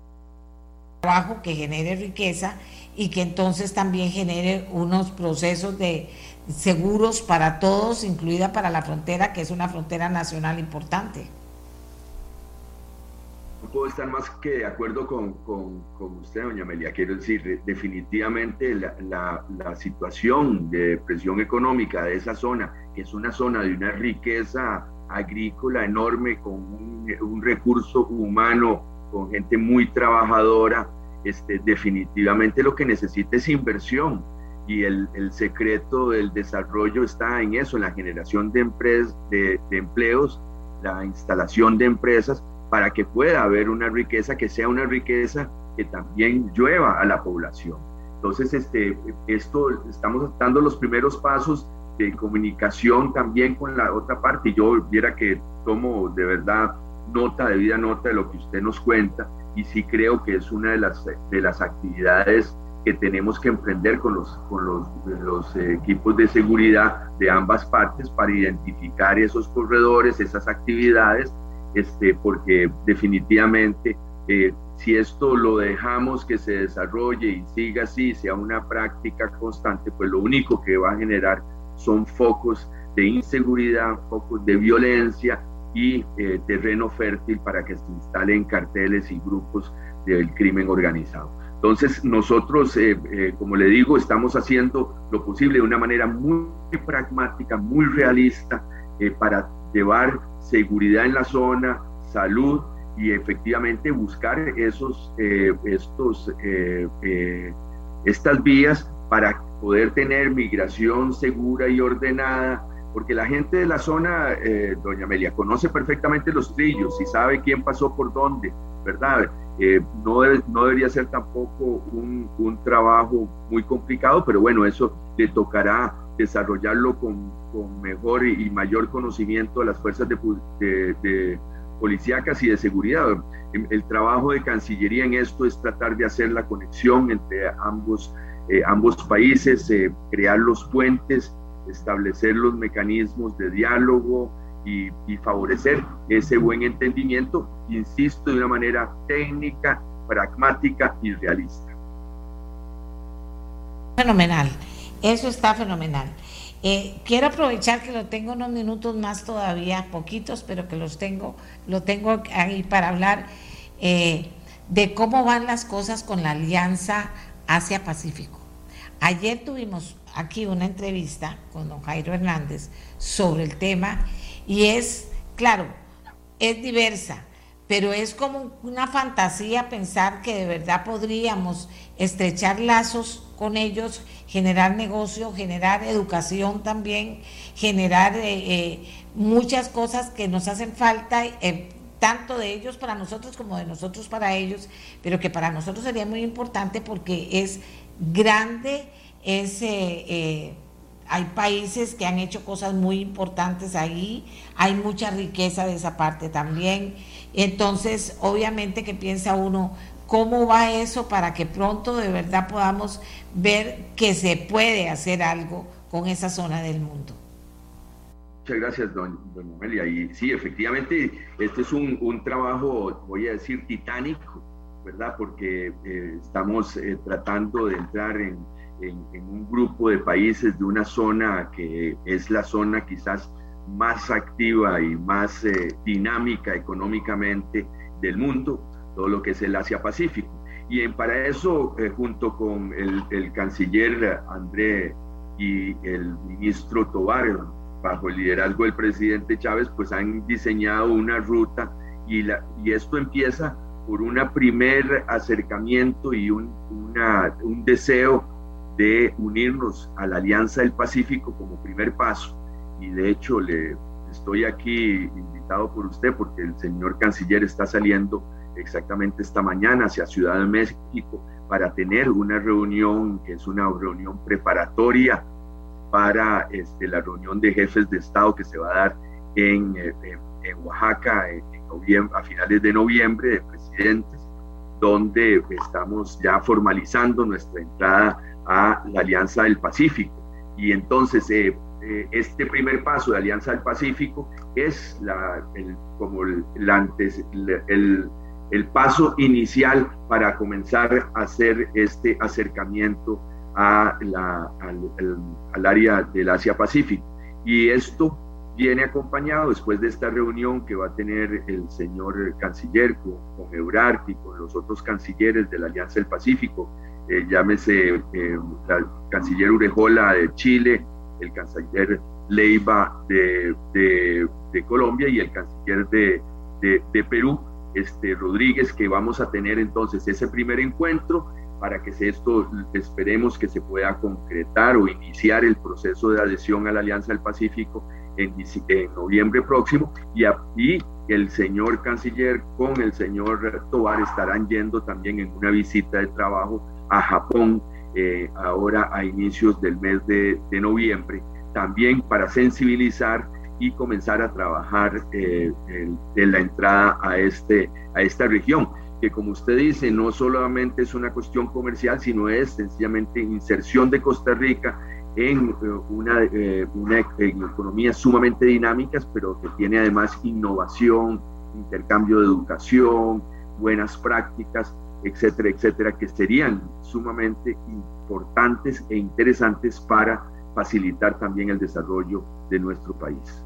trabajo, que genere riqueza y que entonces también genere unos procesos de seguros para todos, incluida para la frontera, que es una frontera nacional importante.
Puedo estar más que de acuerdo con, usted, doña Amelia. Quiero decir, definitivamente la, la situación de presión económica de esa zona que es una zona de una riqueza agrícola enorme, con un, recurso humano, con gente muy trabajadora, este, definitivamente lo que necesita es inversión. Y el, secreto del desarrollo está en eso, en la generación de, de, de empleos, la instalación de empresas, para que pueda haber una riqueza que sea una riqueza que también llueva a la población. Entonces, este, esto, estamos dando los primeros pasos de comunicación también con la otra parte. Yo viera que tomo de verdad nota, de vida nota de lo que usted nos cuenta y sí creo que es una de las, de las actividades que tenemos que emprender con los, con los equipos de seguridad de ambas partes para identificar esos corredores, esas actividades, este, porque definitivamente eh, si esto lo dejamos que se desarrolle y siga así, sea una práctica constante, pues lo único que va a generar son focos de inseguridad, focos de violencia y eh, terreno fértil para que se instalen carteles y grupos del crimen organizado. Entonces nosotros, eh, eh, como le digo, estamos haciendo lo posible de una manera muy pragmática, muy realista, para llevar seguridad en la zona, salud y efectivamente buscar esos, estos, estas vías para poder tener migración segura y ordenada, porque la gente de la zona, eh, doña Amelia, conoce perfectamente los trillos y sabe quién pasó por dónde, ¿verdad? Eh, no, no debería ser tampoco un, un, trabajo muy complicado, pero bueno, eso le tocará desarrollarlo con, con mejor y, mayor conocimiento a las fuerzas de, de, de policíacas y de seguridad. El, el, trabajo de Cancillería en esto es tratar de hacer la conexión entre ambos eh, ambos países, eh, crear los puentes, establecer los mecanismos de diálogo y, favorecer ese buen entendimiento, insisto, de una manera técnica, pragmática y realista.
Fenomenal, eso está fenomenal. Eh, quiero aprovechar que lo tengo unos minutos más todavía, poquitos, pero que los tengo, lo tengo ahí para hablar de cómo van las cosas con la alianza Asia-Pacífico. Ayer tuvimos aquí una entrevista con don Jairo Hernández sobre el tema y es, claro, es diversa, pero es como una fantasía pensar que de verdad podríamos estrechar lazos con ellos, generar negocio, generar educación también, generar eh, eh, muchas cosas que nos hacen falta. Eh, tanto de ellos para nosotros como de nosotros para ellos, pero que para nosotros sería muy importante porque es grande, es, hay países que han hecho cosas muy importantes ahí, hay mucha riqueza de esa parte también. Entonces, obviamente que piensa uno, ¿cómo va eso para que pronto de verdad podamos ver que se puede hacer algo con esa zona del mundo?
Muchas gracias, don, Amelia. Y sí, efectivamente, este es un, trabajo, voy a decir, titánico, ¿verdad? Porque eh, estamos tratando de entrar en, en, un grupo de países de una zona que es la zona quizás más activa y más eh, dinámica económicamente del mundo, todo lo que es el Asia-Pacífico. Y en, para eso, eh, junto con el, el, canciller André y el ministro Tobar, bajo el liderazgo del presidente Chávez, pues han diseñado una ruta y, la, y esto empieza por un primer acercamiento y un, un deseo de unirnos a la Alianza del Pacífico como primer paso. Y de hecho le estoy aquí invitado por usted porque el señor canciller está saliendo exactamente esta mañana hacia Ciudad de México para tener una reunión que es una reunión preparatoria para este, la reunión de jefes de Estado que se va a dar en, eh, en, Oaxaca en, a finales de noviembre de presidentes, donde estamos ya formalizando nuestra entrada a la Alianza del Pacífico. Y entonces eh, eh, este primer paso de Alianza del Pacífico es la, el, como el, antes, el, el, paso inicial para comenzar a hacer este acercamiento a la, al, al, área del Asia-Pacífico. Y esto viene acompañado después de esta reunión que va a tener el señor canciller con, con y con los otros cancilleres de la Alianza del Pacífico, eh, llámese eh, la canciller Urejola de Chile, el canciller Leiva de, de, de Colombia y el canciller de, de, Perú, este, Rodríguez, que vamos a tener entonces ese primer encuentro para que esto esperemos que se pueda concretar o iniciar el proceso de adhesión a la Alianza del Pacífico en, en noviembre próximo. Y, y el señor canciller con el señor Tobar estarán yendo también en una visita de trabajo a Japón eh, ahora a inicios del mes de, noviembre, también para sensibilizar y comenzar a trabajar eh, en, la entrada a, este, a esta región, que como usted dice, no solamente es una cuestión comercial, sino es sencillamente inserción de Costa Rica en eh, una, una economía sumamente dinámicas, pero que tiene además innovación, intercambio de educación, buenas prácticas, etcétera, etcétera, que serían sumamente importantes e interesantes para facilitar también el desarrollo de nuestro país.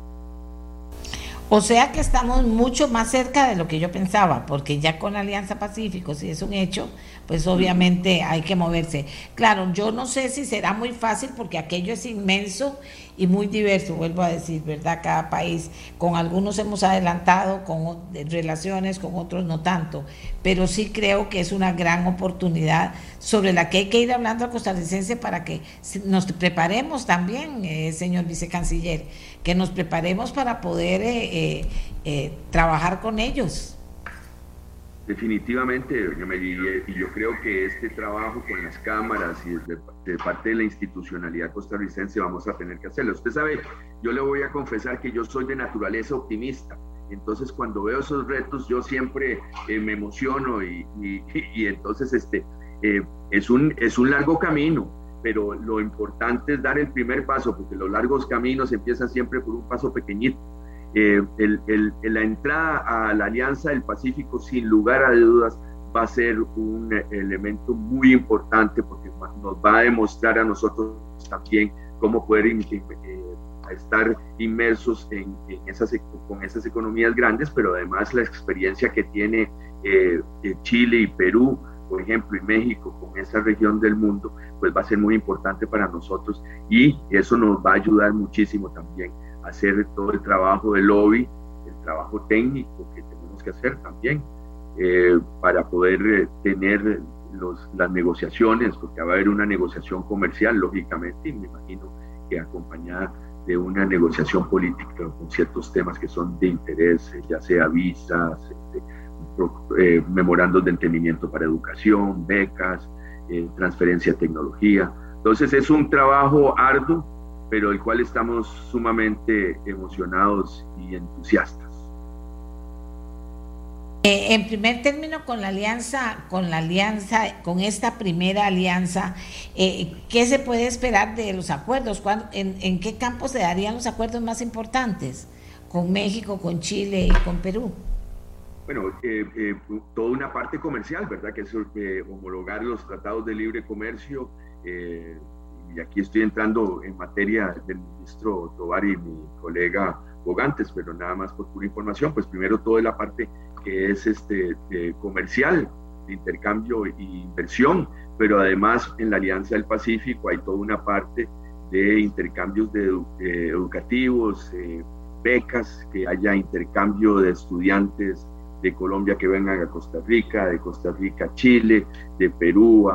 O sea que estamos mucho más cerca de lo que yo pensaba, porque ya con Alianza Pacífico, si es un hecho, pues obviamente hay que moverse. Claro, yo no sé si será muy fácil porque aquello es inmenso y muy diverso, vuelvo a decir, ¿verdad? Cada país, con algunos hemos adelantado, con relaciones, con otros no tanto, pero sí creo que es una gran oportunidad sobre la que hay que ir hablando al costarricense para que nos preparemos también, eh, señor vicecanciller que nos preparemos para poder eh, eh, eh, trabajar con ellos.
Definitivamente, y yo creo que este trabajo con las cámaras y de, parte de la institucionalidad costarricense vamos a tener que hacerlo. Usted sabe, yo le voy a confesar que yo soy de naturaleza optimista, entonces cuando veo esos retos yo siempre me emociono y, entonces este, es, un, es un largo camino, pero lo importante es dar el primer paso, porque los largos caminos empiezan siempre por un paso pequeñito. Eh, la entrada a la Alianza del Pacífico, sin lugar a dudas, va a ser un elemento muy importante porque nos va a demostrar a nosotros también cómo poder eh, estar inmersos en, esas, con esas economías grandes, pero además la experiencia que tiene eh, Chile y Perú por ejemplo, y México con esa región del mundo, pues va a ser muy importante para nosotros y eso nos va a ayudar muchísimo también hacer todo el trabajo de lobby, el trabajo técnico que tenemos que hacer también eh, para poder eh, tener los, las negociaciones, porque va a haber una negociación comercial, lógicamente, y me imagino que acompañada de una negociación política con ciertos temas que son de interés, ya sea visas, este, eh, memorandos de entendimiento para educación, becas, eh, transferencia de tecnología. Entonces es un trabajo arduo, pero del cual estamos sumamente emocionados y entusiastas.
Eh, en primer término, con la alianza, con la alianza, con esta primera alianza, ¿qué se puede esperar de los acuerdos? En, ¿En qué campo se darían los acuerdos más importantes? Con México, con Chile y con Perú
bueno, eh, eh, toda una parte comercial, ¿verdad? Que es eh, homologar los tratados de libre comercio. Y aquí estoy entrando en materia del ministro Tovar y mi colega Bogantes, pero nada más por pura información. Pues primero toda la parte que es este, comercial, de intercambio e inversión, pero además en la Alianza del Pacífico hay toda una parte de intercambios de, educativos, becas, que haya intercambio de estudiantes de Colombia que vengan a Costa Rica, de Costa Rica a Chile, de Perú,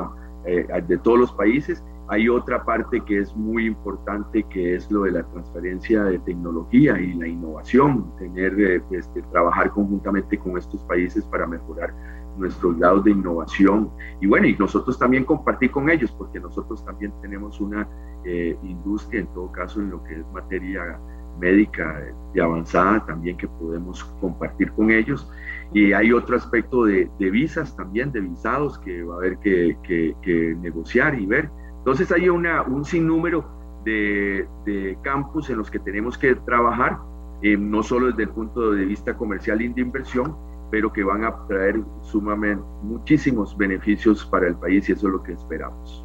eh, de todos los países. Hay otra parte que es muy importante, que es lo de la transferencia de tecnología y la innovación, tener, eh, este, trabajar conjuntamente con estos países para mejorar nuestros grados de innovación y bueno, y nosotros también compartir con ellos, porque nosotros también tenemos una eh, industria, en todo caso, en lo que es materia médica de avanzada también que podemos compartir con ellos. Y hay otro aspecto de, visas también, de visados que va a haber que, que, negociar y ver. Entonces hay una, un sinnúmero de, de campos en los que tenemos que trabajar, eh, no solo desde el punto de vista comercial y de inversión, pero que van a traer sumamente muchísimos beneficios para el país y eso es lo que esperamos.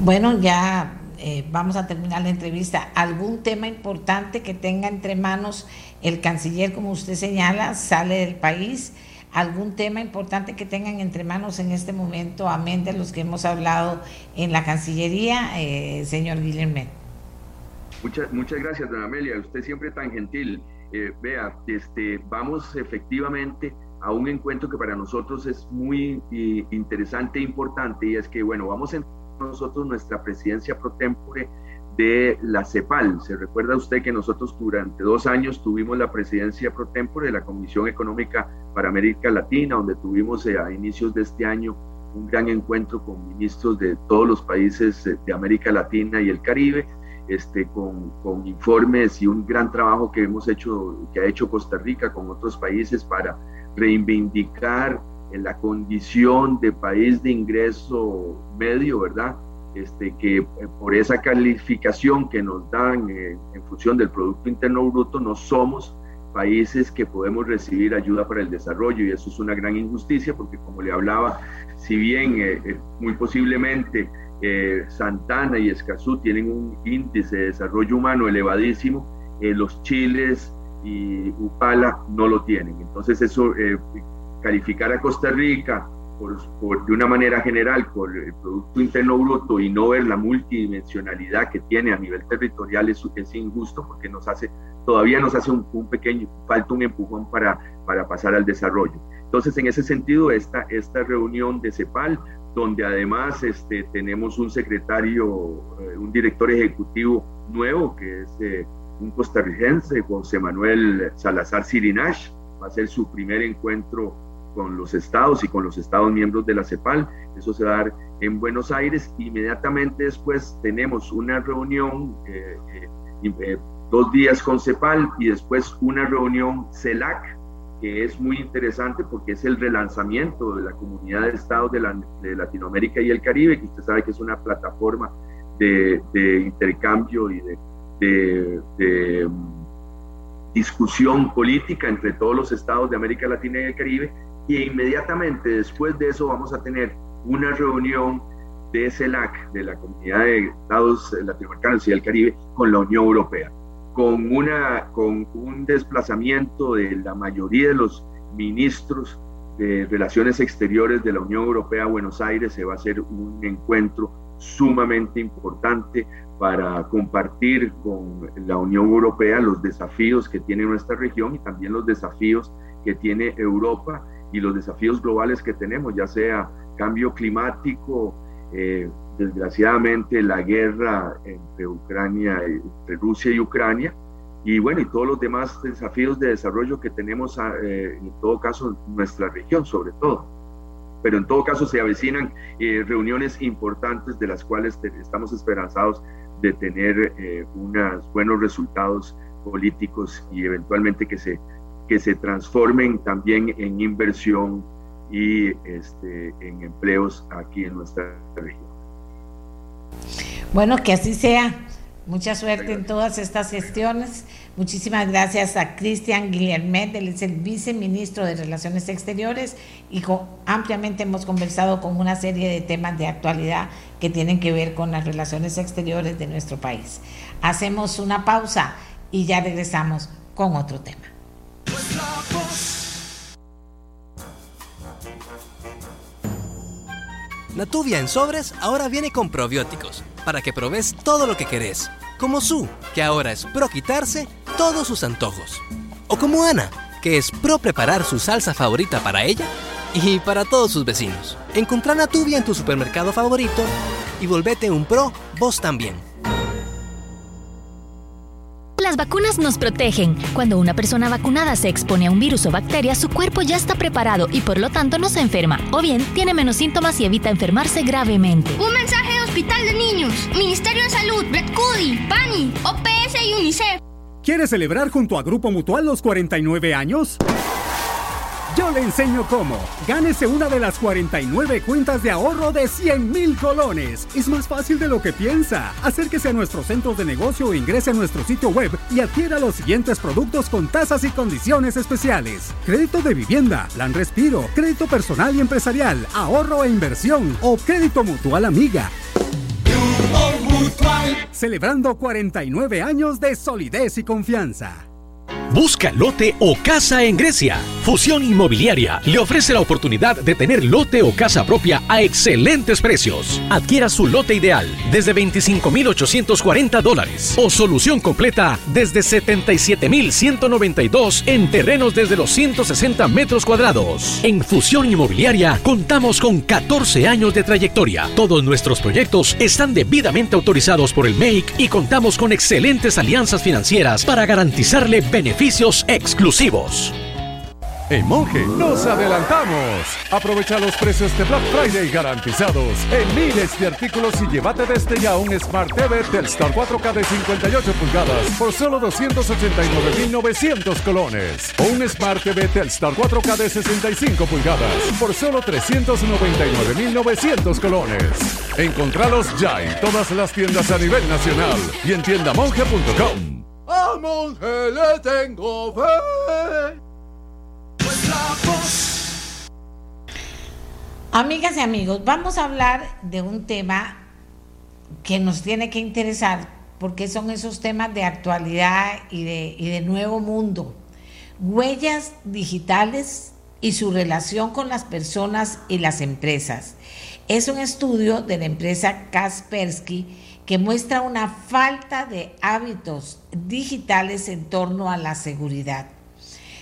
Bueno, ya eh, vamos a terminar la entrevista. ¿Algún tema importante que tenga entre manos el canciller, como usted señala, sale del país? ¿Algún tema importante que tengan entre manos en este momento, amén de los que hemos hablado en la Cancillería, eh, señor Guillermo?
Muchas, muchas gracias, don Amelia. Usted siempre tan gentil. Eh, vea, este, vamos efectivamente a un encuentro que para nosotros es muy interesante e importante y es que, bueno, vamos a nosotros nuestra presidencia pro tempore de la CEPAL. Se recuerda usted que nosotros durante dos años tuvimos la presidencia pro tempore de la Comisión Económica para América Latina, donde tuvimos eh, a inicios de este año un gran encuentro con ministros de todos los países eh, de América Latina y el Caribe este, con, con, informes y un gran trabajo que hemos hecho, que ha hecho Costa Rica con otros países para reivindicar la condición de país de ingreso medio, ¿verdad? Este, que eh, por esa calificación que nos dan eh, en función del Producto Interno Bruto, no somos países que podemos recibir ayuda para el desarrollo y eso es una gran injusticia porque como le hablaba, si bien eh, muy posiblemente Santana y Escazú tienen un índice de desarrollo humano elevadísimo, eh, los chiles y Upala no lo tienen. Entonces eso, eh, calificar a Costa Rica por, de una manera general por el Producto Interno Bruto y no ver la multidimensionalidad que tiene a nivel territorial es, es injusto porque nos hace, todavía nos hace un, un, pequeño, falta un empujón para, para pasar al desarrollo. Entonces, en ese sentido, esta, esta reunión de CEPAL donde además este, tenemos un secretario, eh, un director ejecutivo nuevo, que es eh, un costarricense, José Manuel Salazar Sirinash, va a ser su primer encuentro con los estados y con los estados miembros de la CEPAL. Eso se va a dar en Buenos Aires. Inmediatamente después tenemos una reunión, eh, dos días con CEPAL y después una reunión CELAC, que es muy interesante porque es el relanzamiento de la comunidad de estados de, Latinoamérica y el Caribe, que usted sabe que es una plataforma de, intercambio y de, mm, discusión política entre todos los estados de América Latina y el Caribe. Y inmediatamente después de eso vamos a tener una reunión de CELAC, de la Comunidad de Estados Latinoamericanos y el Caribe, con la Unión Europea con, una, con un desplazamiento de la mayoría de los ministros de Relaciones Exteriores de la Unión Europea a Buenos Aires. Se va a hacer un encuentro sumamente importante para compartir con la Unión Europea los desafíos que tiene nuestra región y también los desafíos que tiene Europa y los desafíos globales que tenemos, ya sea cambio climático, eh, desgraciadamente la guerra entre Ucrania, entre Rusia y Ucrania, y bueno, y todos los demás desafíos de desarrollo que tenemos, ah, eh, en todo caso, nuestra región sobre todo. Pero en todo caso se avecinan eh, reuniones importantes de las cuales estamos esperanzados de tener eh, unos buenos resultados políticos y eventualmente que se, que se transformen también en inversión y este, en empleos aquí en nuestra región.
Bueno, que así sea. Mucha suerte en todas estas gestiones. Muchísimas gracias a Cristian Guillermet, él es el viceministro de Relaciones Exteriores y ampliamente hemos conversado con una serie de temas de actualidad que tienen que ver con las relaciones exteriores de nuestro país. Hacemos una pausa y ya regresamos con otro tema.
Natuvia en sobres ahora viene con probióticos, para que probes todo lo que querés. Como Su, que ahora es pro quitarse todos sus antojos. O como Ana, que es pro preparar su salsa favorita para ella y para todos sus vecinos. Encontrá Natubia en tu supermercado favorito y volvete un pro vos también.
Las vacunas nos protegen. Cuando una persona vacunada se expone a un virus o bacteria, su cuerpo ya está preparado y por lo tanto no se enferma. O bien, tiene menos síntomas y evita enfermarse gravemente.
Un mensaje de Hospital de Niños, Ministerio de Salud, Red Cudi, PANI, OPS y UNICEF.
¿Quieres celebrar junto a Grupo Mutual los 49 años? Yo le enseño cómo. Gánese una de las 49 cuentas de ahorro de 100 mil colones. Es más fácil de lo que piensa. Acérquese a nuestros centros de negocio o ingrese a nuestro sitio web y adquiera los siguientes productos con tasas y condiciones especiales. Crédito de vivienda, plan respiro, crédito personal y empresarial, ahorro e inversión o crédito mutual amiga. Celebrando 49 años de solidez y confianza.
Busca lote o casa en Grecia. Fusión Inmobiliaria le ofrece la oportunidad de tener lote o casa propia a excelentes precios. Adquiera su lote ideal desde 25.840 dólares o solución completa desde 77.192 en terrenos desde los 160 metros cuadrados. En Fusión Inmobiliaria contamos con 14 años de trayectoria. Todos nuestros proyectos están debidamente autorizados por el MEIC y contamos con excelentes alianzas financieras para garantizarle beneficios exclusivos.
En Monje nos adelantamos. Aprovecha los precios de Black Friday garantizados en miles de artículos y llévate desde ya un Smart TV Telstar 4K de 58 pulgadas por solo 289.900 colones. O un Smart TV Telstar 4K de 65 pulgadas por solo 399.900 colones. Encontralos ya en todas las tiendas a nivel nacional y en tiendamonje.com.
A monje le tengo fe. Pues la voz.
Amigas y amigos, vamos a hablar de un tema que nos tiene que interesar porque son esos temas de actualidad y de, y de nuevo mundo. Huellas digitales y su relación con las personas y las empresas. Es un estudio de la empresa Kaspersky que muestra una falta de hábitos digitales en torno a la seguridad.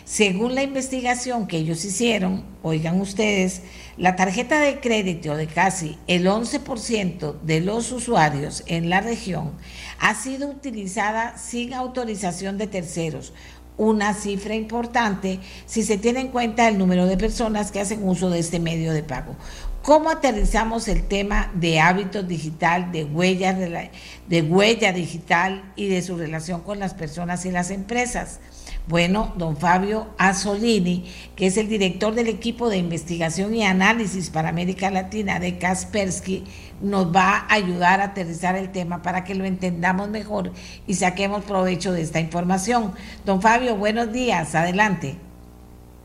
Según la investigación que ellos hicieron, oigan ustedes, la tarjeta de crédito de casi el 11% de los usuarios en la región ha sido utilizada sin autorización de terceros, una cifra importante si se tiene en cuenta el número de personas que hacen uso de este medio de pago. ¿Cómo aterrizamos el tema de hábitos digital, de huella, de huella digital y de su relación con las personas y las empresas? Bueno, don Fabio Asolini, que es el director del equipo de investigación y análisis para América Latina de Kaspersky, nos va a ayudar a aterrizar el tema para que lo entendamos mejor y saquemos provecho de esta información. Don Fabio, buenos días, adelante.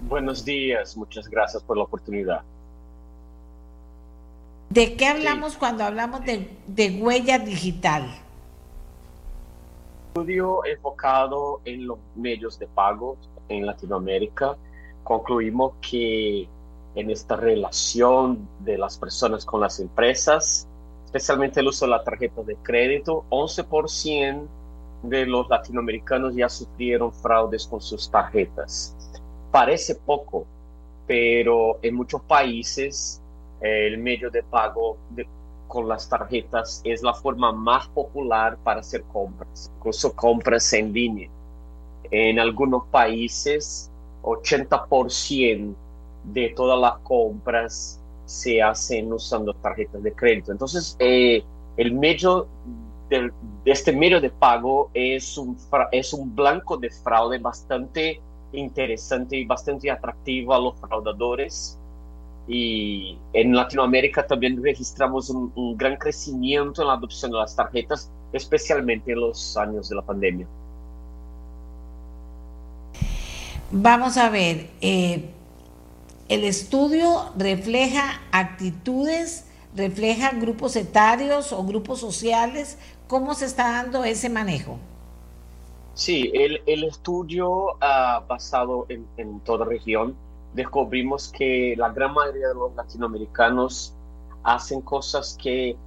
Buenos días, muchas gracias por la oportunidad.
¿De qué hablamos cuando hablamos de, de huella digital?
Estudio enfocado en los medios de pago en Latinoamérica. Concluimos que en esta relación de las personas con las empresas, especialmente el uso de la tarjeta de crédito, 11% de los latinoamericanos ya sufrieron fraudes con sus tarjetas. Parece poco, pero en muchos países el medio de pago con las tarjetas es la forma más popular para hacer compras, incluso compras en línea. En algunos países, 80% de todas las compras se hacen usando tarjetas de crédito. Entonces, eh, el medio de, este medio de pago es un, es un blanco de fraude bastante interesante y bastante atractivo a los fraudadores y en Latinoamérica también registramos un, un, gran crecimiento en la adopción de las tarjetas, especialmente en los años de la pandemia.
Vamos a ver, eh, el estudio refleja actitudes, refleja grupos etarios o grupos sociales. ¿Cómo se está dando ese manejo?
Sí, el, el estudio uh, basado en, en toda región descubrimos que la gran mayoría de los latinoamericanos hacen cosas que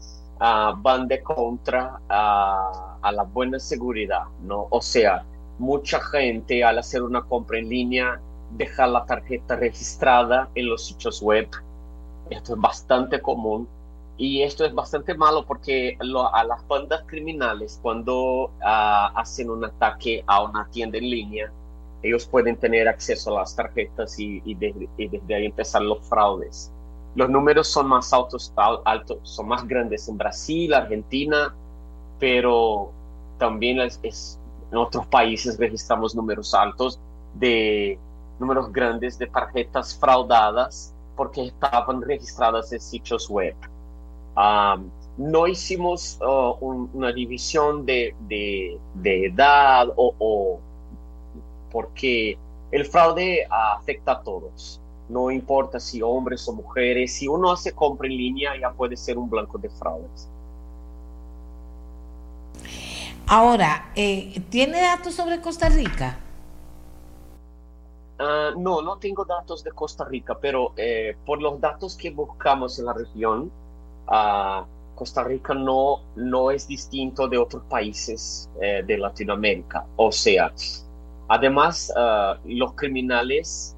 uh, van de contra uh, a la buena seguridad, ¿no? O sea, mucha gente al hacer una compra en línea dejar la tarjeta registrada en los sitios web. Esto es bastante común y esto es bastante malo porque a las bandas criminales cuando ah, hacen un ataque a una tienda en línea, ellos pueden tener acceso a las tarjetas y, desde, ahí empezar los fraudes. Los números son más altos, altos, son más grandes en Brasil, Argentina, pero también es, en otros países registramos números altos de números grandes de tarjetas fraudadas porque estaban registradas en sitios web. no hicimos uh, una división de, edad o, porque el fraude afecta a todos. No importa si hombres o mujeres, si uno hace compra en línea ya puede ser un blanco de fraudes.
Ahora, eh, ¿tiene datos sobre Costa Rica?
Ah, no, no tengo datos de Costa Rica, pero eh, por los datos que buscamos en la región, uh, Costa Rica no, no es distinto de otros países eh, de Latinoamérica. O sea, además, ah, los criminales,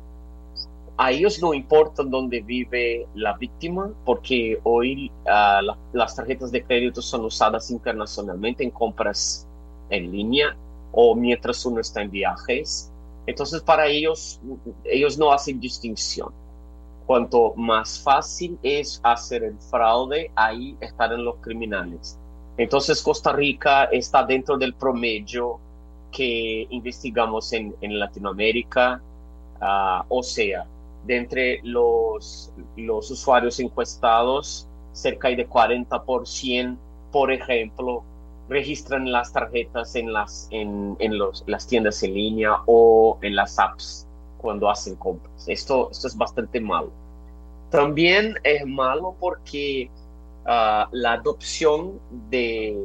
a ellos no importa dónde vive la víctima, porque hoy las tarjetas de crédito son usadas internacionalmente en compras en línea o mientras uno está en viajes entonces para ellos, ellos no hacen distinción. Cuanto más fácil es hacer el fraude, ahí estarán los criminales. Entonces Costa Rica está dentro del promedio que investigamos en, Latinoamérica, ah, o sea, de entre los, los usuarios encuestados, cerca de 40%, por ejemplo, registran las tarjetas en las, en, en los, las tiendas en línea o en las apps cuando hacen compras. Esto, esto es bastante malo. También es malo porque ah, la adopción de,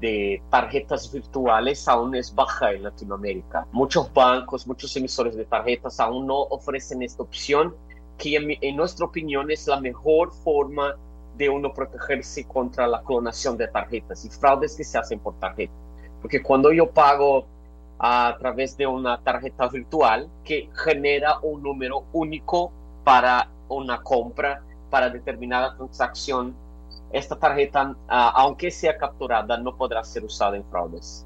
de tarjetas virtuales aún es baja en Latinoamérica. Muchos bancos, muchos emisores de tarjetas aún no ofrecen esta opción, que en, nuestra opinión es la mejor forma de uno protegerse contra la clonación de tarjetas y fraudes que se hacen por tarjeta. Porque cuando yo pago a través de una tarjeta virtual que genera un número único para una compra, para determinada transacción, esta tarjeta, ah, aunque sea capturada, no podrá ser usada en fraudes.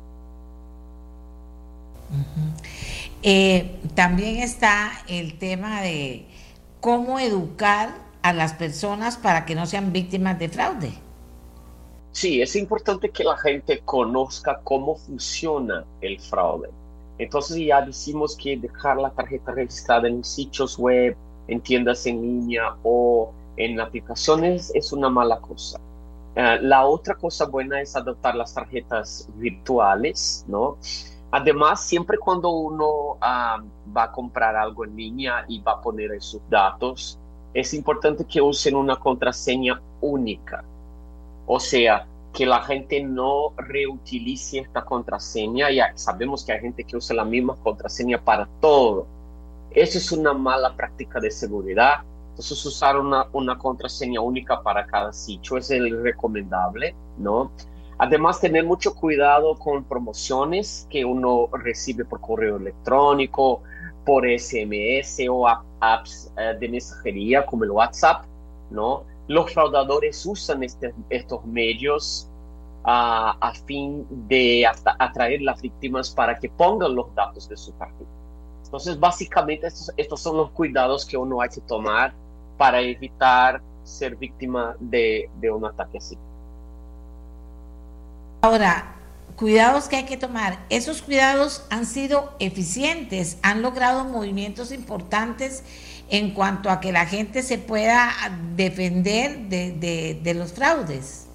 Eh, también está el tema de cómo educar a las personas para que no sean víctimas de fraude.
Sí, es importante que la gente conozca cómo funciona el fraude. Entonces ya decimos que dejar la tarjeta registrada en sitios web, en tiendas en línea o en aplicaciones es una mala cosa. Eh, la otra cosa buena es adoptar las tarjetas virtuales, ¿no? Además, siempre cuando uno ah, va a comprar algo en línea y va a poner sus datos, es importante que usen una contraseña única. O sea, que la gente no reutilice esta contraseña. Ya sabemos que hay gente que usa la misma contraseña para todo. Eso es una mala práctica de seguridad. Entonces, usar una, una contraseña única para cada sitio es el recomendable, ¿no? Además, tener mucho cuidado con promociones que uno recibe por correo electrónico, por SMS o apps eh, de mensajería como el WhatsApp, ¿no? Los fraudadores usan este, estos medios a fin de atraer las víctimas para que pongan los datos de su tarjeta. Entonces, básicamente, estos, estos son los cuidados que uno hay que tomar para evitar ser víctima de, de un ataque así.
Ahora, cuidados que hay que tomar. Esos cuidados han sido eficientes, han logrado movimientos importantes en cuanto a que la gente se pueda defender de, los fraudes.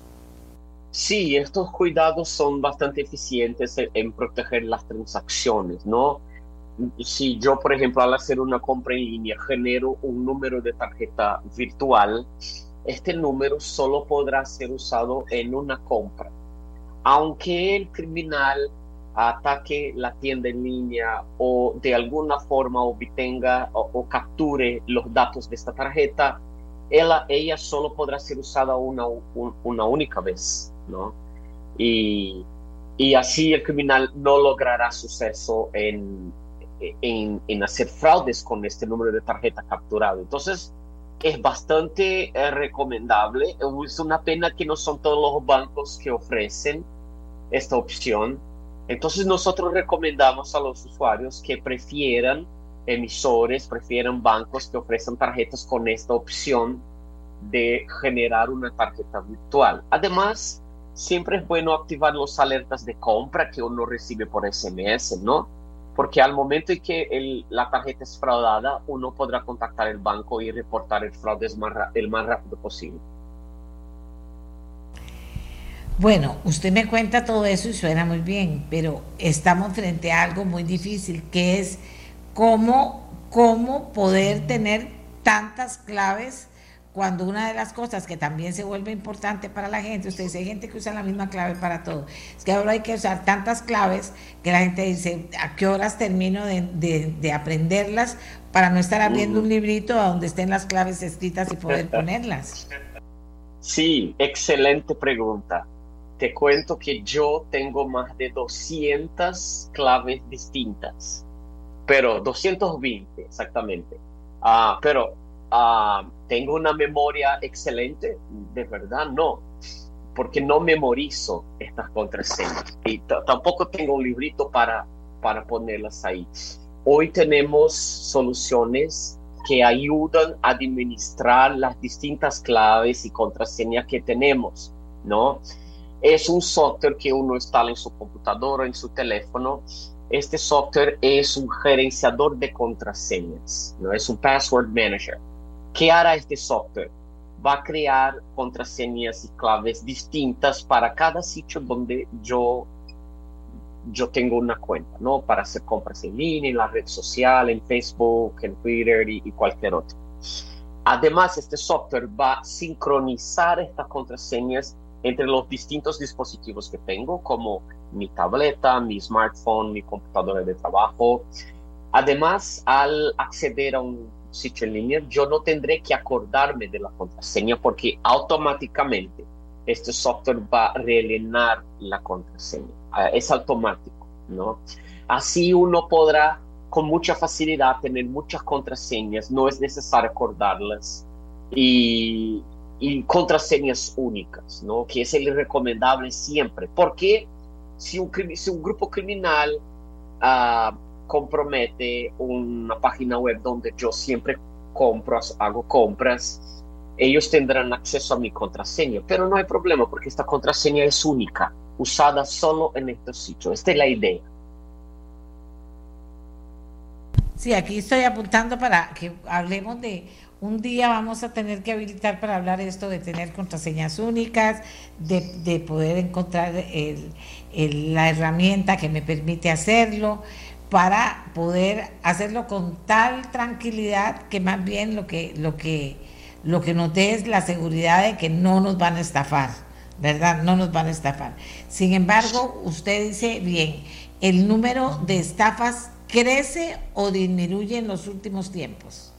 Sí, estos cuidados son bastante eficientes en, proteger las transacciones, ¿no? Si yo, por ejemplo, al hacer una compra en línea genero un número de tarjeta virtual, este número solo podrá ser usado en una compra aunque el criminal ataque la tienda en línea o de alguna forma obtenga o, capture los datos de esta tarjeta, ella, ella solo podrá ser usada una, una única vez, ¿no? Y, y, así el criminal no logrará suceso en, en, en, hacer fraudes con este número de tarjeta capturado. Entonces, es bastante eh, recomendable. Es una pena que no son todos los bancos que ofrecen esta opción. Entonces, nosotros recomendamos a los usuarios que prefieran emisores, prefieran bancos que ofrecen tarjetas con esta opción de generar una tarjeta virtual. Además, siempre es bueno activar los alertas de compra que uno recibe por SMS, ¿no? Porque al momento en que la tarjeta es fraudada, uno podrá contactar el banco y reportar el fraude el más rápido posible.
Bueno, usted me cuenta todo eso y suena muy bien, pero estamos frente a algo muy difícil, que es cómo, cómo poder tener tantas claves cuando una de las cosas que también se vuelve importante para la gente, usted dice, hay gente que usa la misma clave para todo, es que ahora hay que usar tantas claves que la gente dice, ¿a qué horas termino de, aprenderlas para no estar abriendo un librito a donde estén las claves escritas y poder ponerlas?
Sí, excelente pregunta. Te cuento que yo tengo más de 200 claves distintas, pero 220 exactamente. Ah, pero Ah, ¿Tengo una memoria excelente? De verdad, no, porque no memorizo estas contraseñas y tampoco tengo un librito para, para ponerlas ahí. Hoy tenemos soluciones que ayudan a administrar las distintas claves y contraseñas que tenemos, ¿no? Es un software que uno instala en su computadora, en su teléfono. Este software es un gerenciador de contraseñas, ¿no? Es un password manager. ¿Qué hará este software? Va a crear contraseñas y claves distintas para cada sitio donde yo, yo tengo una cuenta, ¿no? Para hacer compras en línea, en la red social, en Facebook, en Twitter y, y cualquier otro. Además, este software va a sincronizar estas contraseñas entre los distintos dispositivos que tengo, como mi tableta, mi smartphone, mi computadora de trabajo. Además, al acceder a un línea, yo no tendré que acordarme de la contraseña porque automáticamente este software va a rellenar la contraseña. Ah, es automático, ¿no? Así uno podrá con mucha facilidad tener muchas contraseñas, no es necesario acordarlas y, contraseñas únicas, ¿no? Que es el recomendable siempre. Porque si un, si un grupo criminal uh, compromete una página web donde yo siempre compro, hago compras, ellos tendrán acceso a mi contraseña, pero no hay problema porque esta contraseña es única, usada solo en estos sitios. Esta es la idea.
Sí, aquí estoy apuntando para que hablemos de un día vamos a tener que habilitar para hablar esto de tener contraseñas únicas, de, poder encontrar la herramienta que me permite hacerlo para poder hacerlo con tal tranquilidad que más bien lo que, lo que, lo que nos es la seguridad de que no nos van a estafar, ¿verdad? No nos van a estafar. Sin embargo, usted dice, bien, ¿el número de estafas crece o disminuye en los últimos tiempos?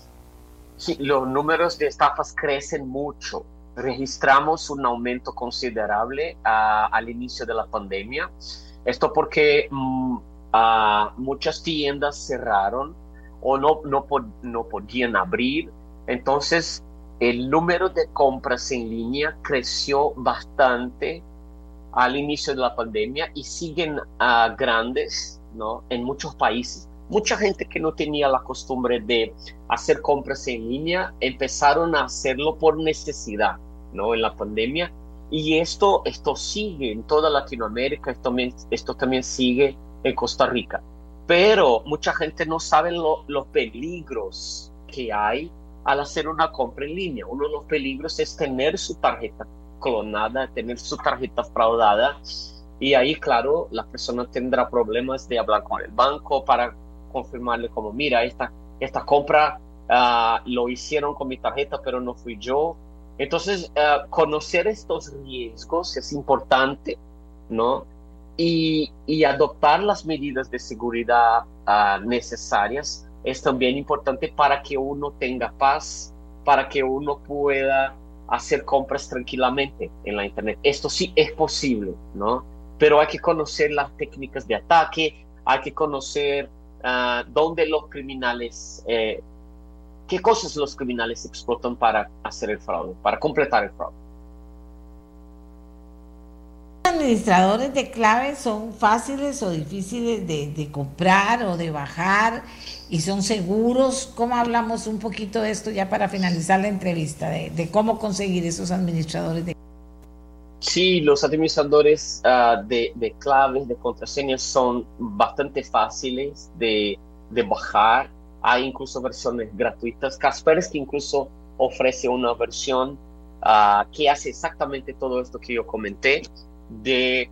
Sí, los números de estafas crecen mucho. Registramos un aumento considerable ah, al inicio de la pandemia. Esto porque... Mm, muchas tiendas cerraron o no, no, no podían abrir. Entonces, el número de compras en línea creció bastante al inicio de la pandemia y siguen a grandes ¿no? en muchos países. Mucha gente que no tenía la costumbre de hacer compras en línea empezaron a hacerlo por necesidad ¿no? en la pandemia y esto, esto sigue en toda Latinoamérica, esto, esto también sigue en Costa Rica. Pero mucha gente no sabe los peligros que hay al hacer una compra en línea. Uno de los peligros es tener su tarjeta clonada, tener su tarjeta fraudada. Y ahí, claro, la persona tendrá problemas de hablar con el banco para confirmarle como, mira, esta, esta compra uh, lo hicieron con mi tarjeta, pero no fui yo. Entonces, uh, conocer estos riesgos es importante, ¿no? Y, adoptar las medidas de seguridad ah, necesarias es también importante para que uno tenga paz, para que uno pueda hacer compras tranquilamente en la Internet. Esto sí es posible, ¿no? Pero hay que conocer las técnicas de ataque, hay que conocer uh, donde los criminales, eh, qué cosas los criminales explotan para hacer el fraude, para completar el fraude.
Administradores de claves son fáciles o difíciles de, comprar o de bajar y son seguros. ¿Cómo hablamos un poquito de esto ya para finalizar la entrevista, de, cómo conseguir esos administradores de
Sí, los administradores ah, de, claves, de contraseñas son bastante fáciles de, bajar. Hay incluso versiones gratuitas. Kaspersky incluso ofrece una versión ah, que hace exactamente todo esto que yo comenté de,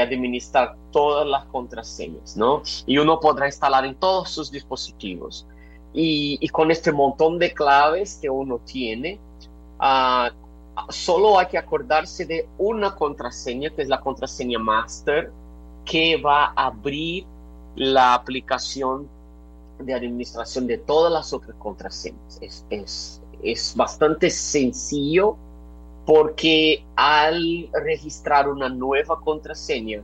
administrar todas las contraseñas, ¿no? Y uno podrá instalar en todos sus dispositivos. Y, con este montón de claves que uno tiene, uh, solo hay que acordarse de una contraseña, que es la contraseña master, que va a abrir la aplicación de administración de todas las otras contraseñas. Es, es, es bastante sencillo porque al registrar una nueva contraseña,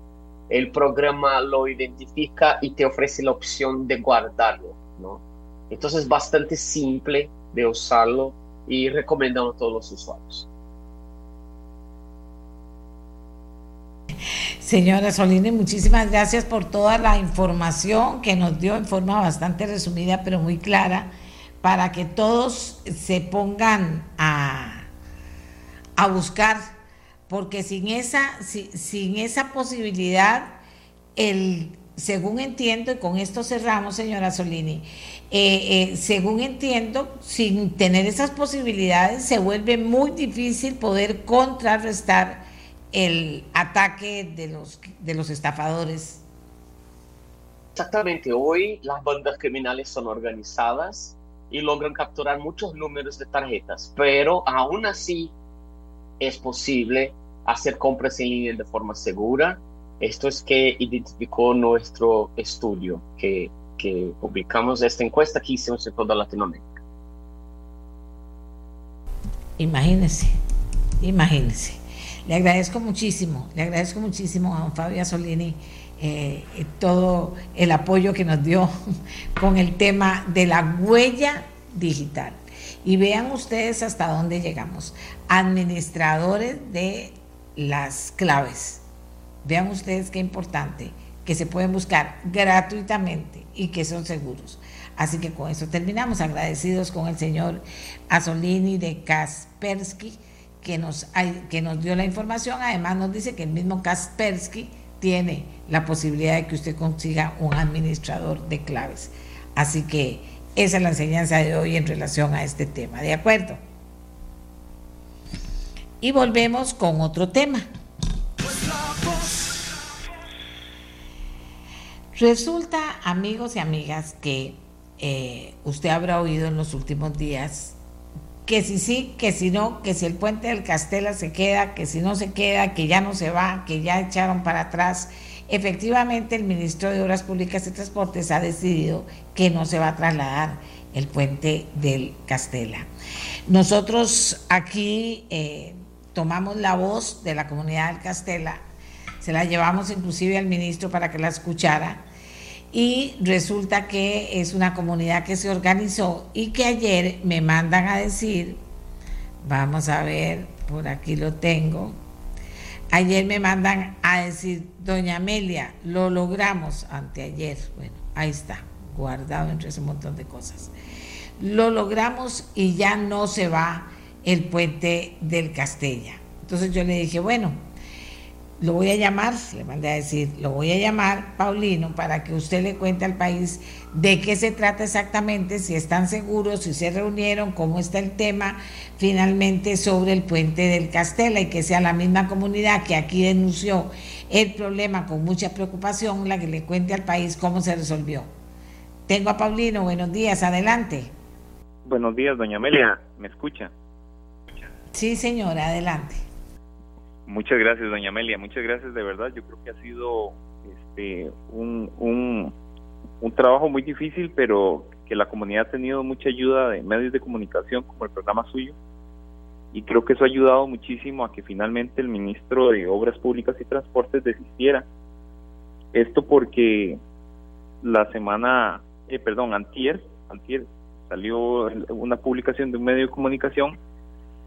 el programa lo identifica y te ofrece la opción de guardarlo, ¿no? Entonces es bastante simple de usarlo y recomendamos a todos los usuarios.
Señora Solini, muchísimas gracias por toda la información que nos dio en forma bastante resumida, pero muy clara, para que todos se pongan a a buscar, porque sin esa, sin esa posibilidad, el, según entiendo, y con esto cerramos, señora Solini, eh, eh, según entiendo, sin tener esas posibilidades, se vuelve muy difícil poder contrarrestar el ataque de los, de los estafadores.
Exactamente, hoy las bandas criminales son organizadas y logran capturar muchos números de tarjetas, pero aún así es posible hacer compras en línea de forma segura. Esto es que identificó nuestro estudio que, que publicamos esta encuesta que hicimos en toda Latinoamérica.
Imagínese, imagínese. Le agradezco muchísimo, le agradezco muchísimo a don Fabio Solini eh, todo el apoyo que nos dio con el tema de la huella digital. Y vean ustedes hasta dónde llegamos. Administradores de las claves. Vean ustedes qué importante, que se pueden buscar gratuitamente y que son seguros. Así que con eso terminamos, agradecidos con el señor Asolini de Kaspersky, que nos, que nos dio la información. Además nos dice que el mismo Kaspersky tiene la posibilidad de que usted consiga un administrador de claves. Así que esa es la enseñanza de hoy en relación a este tema, ¿de acuerdo? Y volvemos con otro tema. Resulta, amigos y amigas, que eh, usted habrá oído en los últimos días que si sí, que si no, que si el puente del Castela se queda, que si no se queda, que ya no se va, que ya echaron para atrás Efectivamente, el ministro de Obras Públicas y Transportes ha decidido que no se va a trasladar el puente del Castela. Nosotros aquí eh, tomamos la voz de la comunidad del Castela, se la llevamos inclusive al ministro para que la escuchara y resulta que es una comunidad que se organizó y que ayer me mandan a decir, vamos a ver, por aquí lo tengo, Ayer me mandan a decir, doña Amelia, lo logramos anteayer. Bueno, ahí está, guardado entre ese montón de cosas. Lo logramos y ya no se va el puente del Castella. Entonces yo le dije, bueno, lo voy a llamar, le mandé a decir, lo voy a llamar, Paulino, para que usted le cuente al país de qué se trata exactamente, si están seguros, si se reunieron, cómo está el tema finalmente sobre el puente del Castela y que sea la misma comunidad que aquí denunció el problema con mucha preocupación, la que le cuente al país cómo se resolvió. Tengo a Paulino, buenos días, adelante.
Buenos días, doña Amelia, ¿me escucha?
Sí, señora, adelante.
Muchas gracias, doña Amelia, muchas gracias de verdad. Yo creo que ha sido este, un, un, trabajo muy difícil, pero que la comunidad ha tenido mucha ayuda de medios de comunicación como el programa suyo. Y creo que eso ha ayudado muchísimo a que finalmente el ministro de Obras Públicas y Transportes desistiera. Esto porque la semana eh, perdón, antier, antier salió una publicación de un medio de comunicación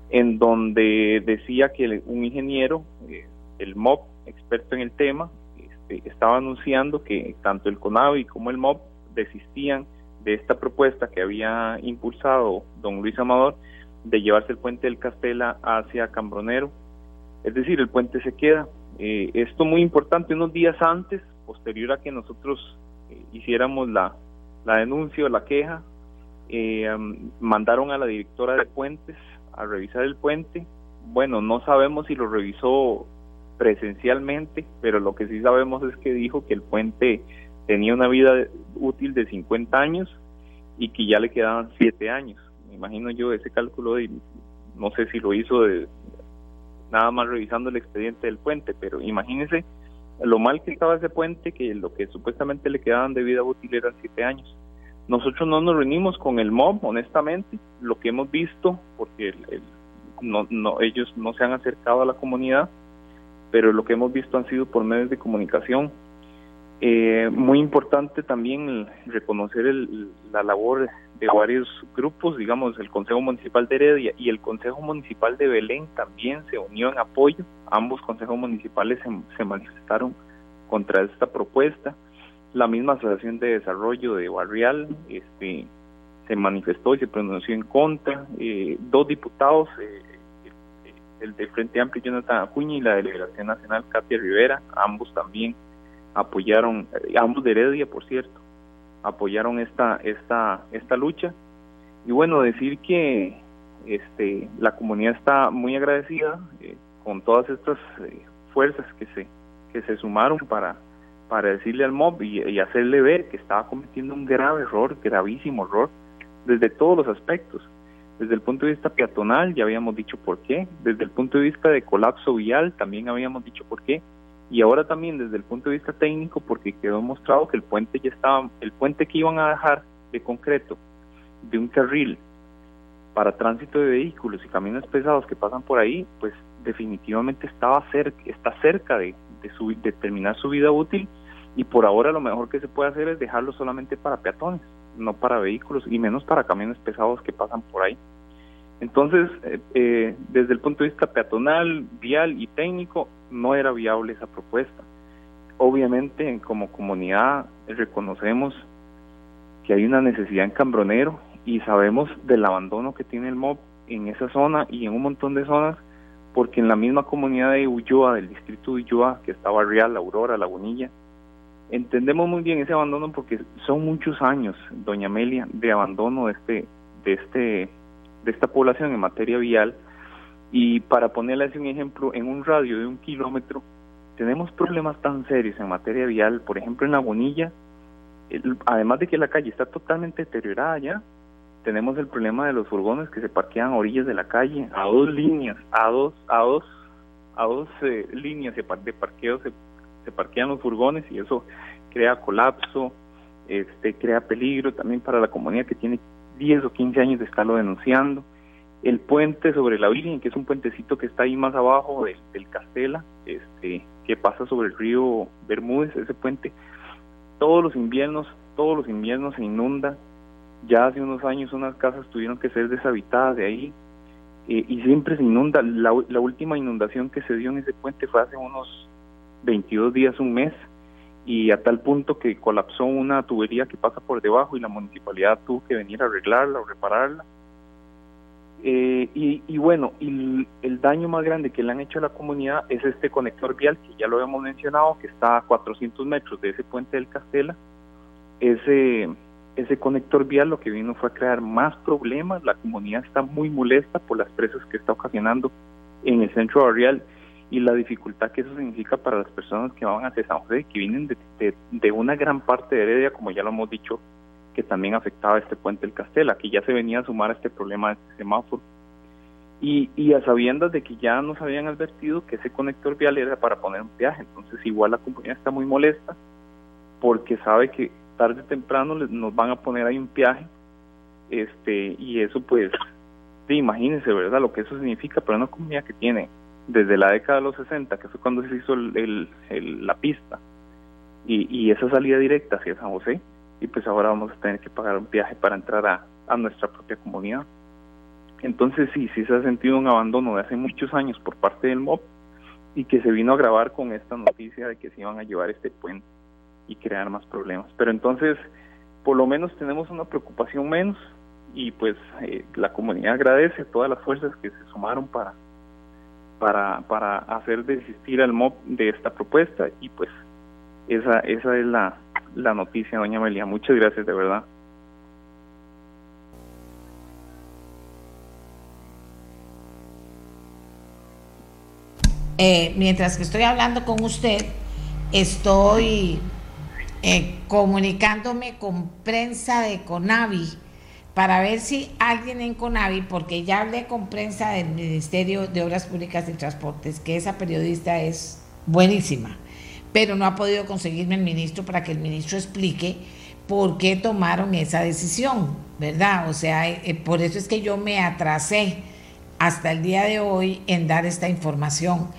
en donde decía que un ingeniero, eh, el MOB, experto en el tema, este, estaba anunciando que tanto el CONAVI como el MOB desistían de esta propuesta que había impulsado don Luis Amador de llevarse el puente del Castela hacia Cambronero. Es decir, el puente se queda. Eh, esto muy importante, unos días antes, posterior a que nosotros eh, hiciéramos la, la denuncia o la queja, eh, mandaron a la directora de puentes a revisar el puente. Bueno, no sabemos si lo revisó presencialmente, pero lo que sí sabemos es que dijo que el puente tenía una vida útil de 50 años y que ya le quedaban 7 años. Me imagino yo ese cálculo de, no sé si lo hizo de nada más revisando el expediente del puente, pero imagínese lo mal que estaba ese puente que lo que supuestamente le quedaban de vida útil eran 7 años. Nosotros no nos reunimos con el MOB, honestamente, lo que hemos visto, porque no, no, ellos no se han acercado a la comunidad, pero lo que hemos visto han sido por medios de comunicación. Eh, muy importante también reconocer la labor de varios grupos, digamos, el Consejo Municipal de Heredia y el Consejo Municipal de Belén también se unió en apoyo. Ambos consejos municipales se, manifestaron contra esta propuesta. La misma Asociación de Desarrollo de Barrial este, se manifestó y se pronunció en contra. Eh, dos diputados, eh, el de Frente Amplio Jonathan Acuña y la Delegación Nacional Katia Rivera, ambos también apoyaron, eh, ambos de Heredia, por cierto, apoyaron esta, esta, esta lucha. Y bueno, decir que este, la comunidad está muy agradecida eh, con todas estas eh, fuerzas que se, que se sumaron para, para decirle al MOB y, hacerle ver que estaba cometiendo un grave error, gravísimo error, desde todos los aspectos. Desde el punto de vista peatonal ya habíamos dicho por qué, desde el punto de vista de colapso vial también habíamos dicho por qué, y ahora también desde el punto de vista técnico porque quedó demostrado que el puente ya estaba, el puente que iban a dejar de concreto de un carril para tránsito de vehículos y camiones pesados que pasan por ahí, pues definitivamente estaba cerca, está cerca de, de, su, terminar su vida útil y por ahora lo mejor que se puede hacer es dejarlo solamente para peatones no para vehículos y menos para camiones pesados que pasan por ahí. Entonces, eh, eh, desde el punto de vista peatonal, vial y técnico, no era viable esa propuesta. Obviamente, como comunidad, reconocemos que hay una necesidad en Cambronero y sabemos del abandono que tiene el MOB en esa zona y en un montón de zonas, porque en la misma comunidad de Ulloa, del distrito de Ulloa, que está Barrial, Aurora, Lagunilla, entendemos muy bien ese abandono porque son muchos años, doña Amelia, de abandono de este, de este, de esta población en materia vial. Y para ponerle así un ejemplo, en un radio de un kilómetro tenemos problemas tan serios en materia vial, por ejemplo en la Bonilla, además de que la calle está totalmente deteriorada ya, tenemos el problema de los furgones que se parquean a orillas de la calle, a dos líneas, a dos, a dos, a dos eh, líneas de, parqueo se se parquean los furgones y eso crea colapso, este, crea peligro también para la comunidad que tiene 10 o 15 años de estarlo denunciando. El puente sobre la Virgen, que es un puentecito que está ahí más abajo del, del Castela, este, que pasa sobre el río Bermúdez, ese puente, todos los inviernos, todos los inviernos se inunda. Ya hace unos años unas casas tuvieron que ser deshabitadas de ahí eh, y siempre se inunda. La, última inundación que se dio en ese puente fue hace unos 22 días, un mes, y a tal punto que colapsó una tubería que pasa por debajo y la municipalidad tuvo que venir a arreglarla o repararla. Eh, y, bueno, el, daño más grande que le han hecho a la comunidad es este conector vial, que ya lo hemos mencionado, que está a 400 metros de ese puente del Castela. Ese, ese conector vial lo que vino fue a crear más problemas, la comunidad está muy molesta por las presas que está ocasionando en el centro barrial y la dificultad que eso significa para las personas que van hacia San José, que vienen de, de, una gran parte de Heredia, como ya lo hemos dicho, que también afectaba este puente del Castela, que ya se venía a sumar a este problema de este semáforo. Y, y a sabiendas de que ya nos habían advertido que ese conector vial era para poner un peaje, entonces igual la compañía está muy molesta porque sabe que tarde temprano nos van a poner ahí un peaje este y eso pues sí, imagínense verdad lo que eso significa para una comunidad que tiene desde la década de los 60, que fue cuando se hizo el, la pista, y, esa salida directa hacia San José, y pues ahora vamos a tener que pagar un viaje para entrar a, a nuestra propia comunidad. Entonces sí, sí se ha sentido un abandono de hace muchos años por parte del MOP y que se vino a grabar con esta noticia de que se iban a llevar este puente y crear más problemas. Pero entonces, por lo menos tenemos una preocupación menos y pues eh, la comunidad agradece todas las fuerzas que se sumaron para para para hacer desistir al MOP de esta propuesta y pues esa esa es la, la noticia, doña Amelia. Muchas gracias, de verdad.
Eh, mientras que estoy hablando con usted, estoy eh, comunicándome con prensa de Conavi para ver si alguien en Conavi, porque ya hablé con prensa del Ministerio de Obras Públicas y Transportes, que esa periodista es buenísima, pero no ha podido conseguirme el ministro para que el ministro explique por qué tomaron esa decisión, ¿verdad? O sea, eh, por eso es que yo me atrasé hasta el día de hoy en dar esta información,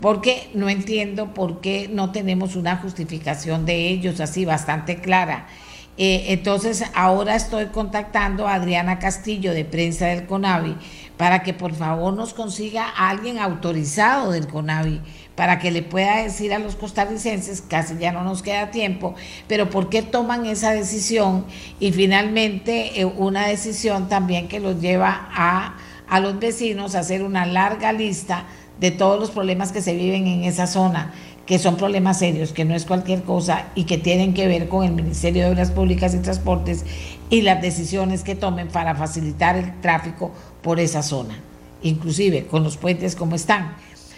porque no entiendo por qué no tenemos una justificación de ellos así bastante clara. Eh, entonces ahora estoy contactando a Adriana Castillo de Prensa del CONAVI para que por favor nos consiga a alguien autorizado del CONAVI para que le pueda decir a los costarricenses, casi ya no nos queda tiempo, pero por qué toman esa decisión y finalmente eh, una decisión también que los lleva a a los vecinos hacer una larga lista de todos los problemas que se viven en esa zona, que son problemas serios, que no es cualquier cosa y que tienen que ver con el Ministerio de Obras Públicas y Transportes y las decisiones que tomen para facilitar el tráfico por esa zona, inclusive con los puentes como están.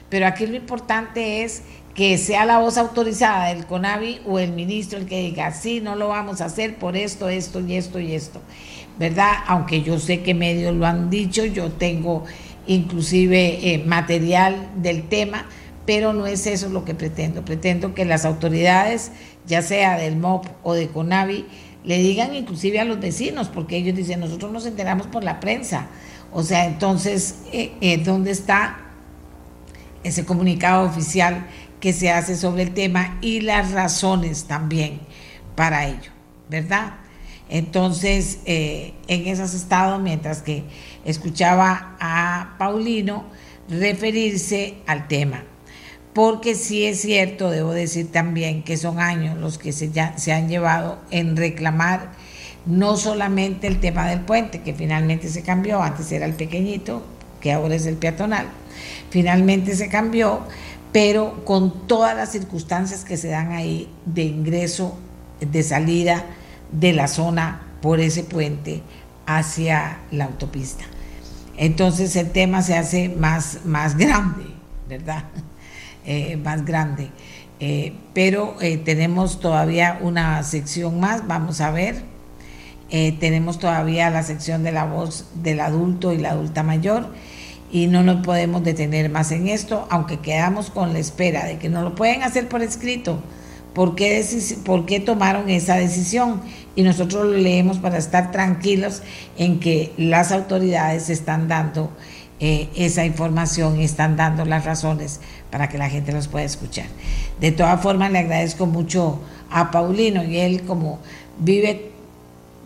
Pero aquí lo importante es que sea la voz autorizada del CONAVI o el ministro el que diga, sí, no lo vamos a hacer por esto, esto y esto y esto. ¿verdad? Aunque yo sé que medios lo han dicho, yo tengo inclusive eh, material del tema, pero no es eso lo que pretendo. Pretendo que las autoridades, ya sea del MOP o de CONAVI, le digan inclusive a los vecinos, porque ellos dicen, nosotros nos enteramos por la prensa. O sea, entonces, eh, eh, ¿dónde está ese comunicado oficial que se hace sobre el tema y las razones también para ello, ¿verdad? Entonces, eh, en esas estado mientras que escuchaba a Paulino referirse al tema. Porque sí es cierto, debo decir también que son años los que se, ya, se han llevado en reclamar no solamente el tema del puente, que finalmente se cambió, antes era el pequeñito, que ahora es el peatonal, finalmente se cambió, pero con todas las circunstancias que se dan ahí de ingreso, de salida, de la zona por ese puente hacia la autopista. Entonces el tema se hace más, más grande, ¿verdad? Eh, más grande. Eh, pero eh, tenemos todavía una sección más, vamos a ver. tenemos todavía la sección de la voz del adulto y la adulta mayor y no nos podemos detener más en esto, aunque quedamos con la espera de que nos lo pueden hacer por escrito ¿Por qué, ¿Por qué tomaron esa decisión? Y nosotros lo leemos para estar tranquilos en que las autoridades están dando eh, esa información y están dando las razones para que la gente los pueda escuchar. De todas formas, le agradezco mucho a Paulino y él como vive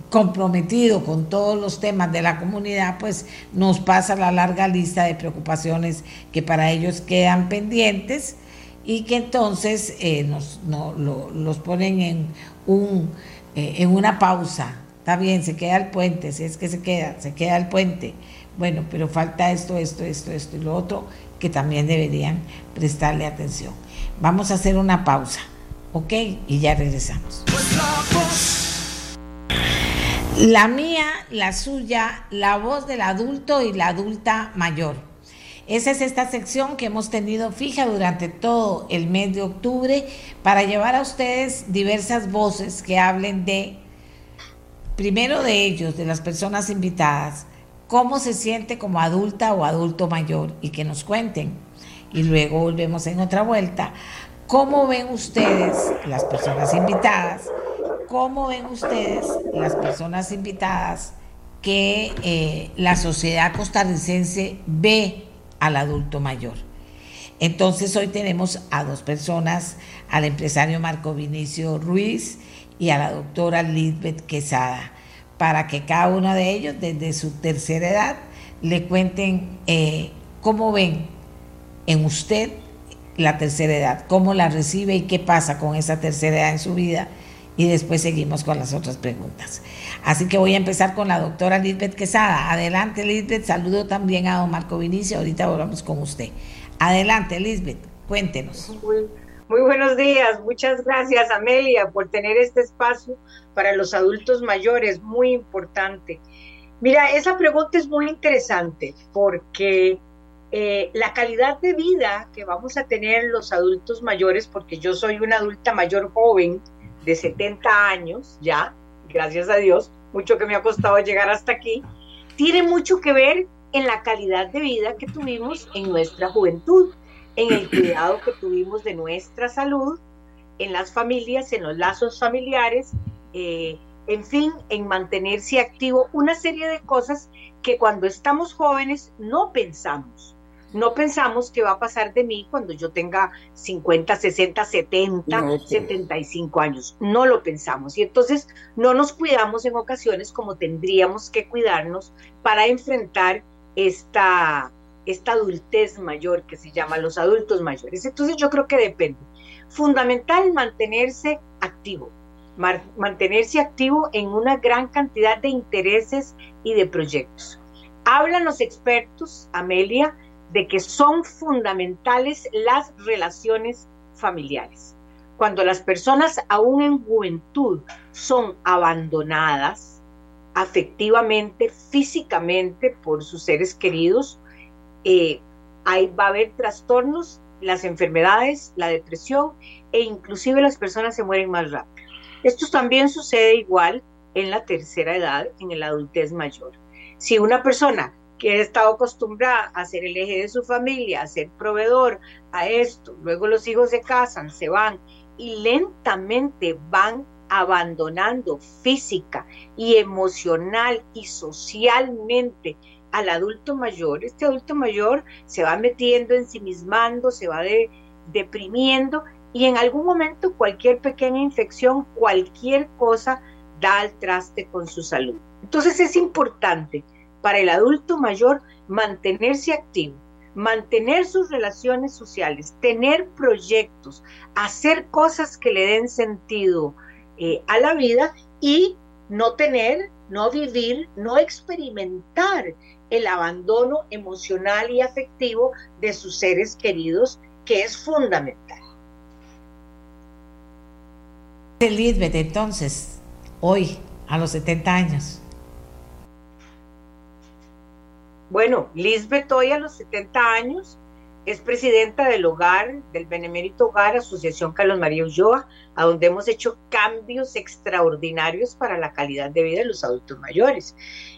comprometido con todos los temas de la comunidad, pues nos pasa la larga lista de preocupaciones que para ellos quedan pendientes y que entonces eh, nos, los ponen en, un, eh, en una pausa. Está bien, se queda el puente, si es que se queda, se queda el puente. Bueno, pero falta esto, esto, esto, esto y lo otro que también deberían prestarle atención. Vamos a hacer una pausa, ¿ok? Y ya regresamos. La mía, la suya, la voz del adulto y la adulta mayor. Esa es esta sección que hemos tenido fija durante todo el mes de octubre para llevar a ustedes diversas voces que hablen de, primero de ellos, de las personas invitadas, cómo se siente como adulta o adulto mayor y que nos cuenten. Y luego volvemos en otra vuelta. ¿Cómo ven ustedes, las personas invitadas, cómo ven ustedes, las personas invitadas, que eh, la sociedad costarricense ve al adulto mayor. Entonces hoy tenemos a dos personas, al empresario Marco Vinicio Ruiz y a la doctora Lisbeth Quesada, para que cada uno de ellos desde su tercera edad le cuenten eh, cómo ven en usted la tercera edad, cómo la recibe y qué pasa con esa tercera edad en su vida. Y después seguimos con las otras preguntas. Así que voy a empezar con la doctora Lisbeth Quesada. Adelante, Lisbeth. Saludo también a don Marco Vinicio. Ahorita volvamos con usted. Adelante, Lisbeth. Cuéntenos.
Muy, buenos días. Muchas gracias, Amelia, por tener este espacio para los adultos mayores. Muy importante. Mira, esa pregunta es muy interesante porque eh, la calidad de vida que vamos a tener los adultos mayores, porque yo soy una adulta mayor joven de 70 años ya, gracias a Dios, mucho que me ha costado llegar hasta aquí, tiene mucho que ver en la calidad de vida que tuvimos en nuestra juventud, en el cuidado que tuvimos de nuestra salud, en las familias, en los lazos familiares, eh, en fin, en mantenerse activo, una serie de cosas que cuando estamos jóvenes no pensamos no pensamos qué va a pasar de mí cuando yo tenga 50, 60, 70, 75 años. No lo pensamos. Y entonces no nos cuidamos en ocasiones como tendríamos que cuidarnos para enfrentar esta, esta adultez mayor que se llama los adultos mayores. Entonces yo creo que depende. Fundamental mantenerse activo, mantenerse activo en una gran cantidad de intereses y de proyectos. Hablan los expertos, Amelia, de que son fundamentales las relaciones familiares. Cuando las personas aún en juventud son abandonadas afectivamente, físicamente por sus seres queridos, eh, ahí va a haber trastornos, las enfermedades, la depresión e inclusive las personas se mueren más rápido. Esto también sucede igual en la tercera edad, en el adultez mayor. Si una persona que ha estado acostumbrada a ser el eje de su familia, a ser proveedor, a esto, luego los hijos se casan, se van y lentamente van abandonando física y emocional y socialmente al adulto mayor, este adulto mayor se va metiendo, ensimismando, se va deprimiendo y en algún momento cualquier pequeña infección, cualquier cosa da al traste con su salud. Entonces es importante para el adulto mayor mantenerse activo, mantener sus relaciones sociales, tener proyectos, hacer cosas que le den sentido eh, a la vida y no tener, no vivir, no experimentar el abandono emocional y afectivo de sus seres queridos, que es fundamental.
Elizabeth, entonces, hoy, a los 70 años,
Bueno, Lisbeth hoy a los 70 años es presidenta del hogar, del Benemérito Hogar, Asociación Carlos María Ulloa, a donde hemos hecho cambios extraordinarios para la calidad de vida de los adultos mayores.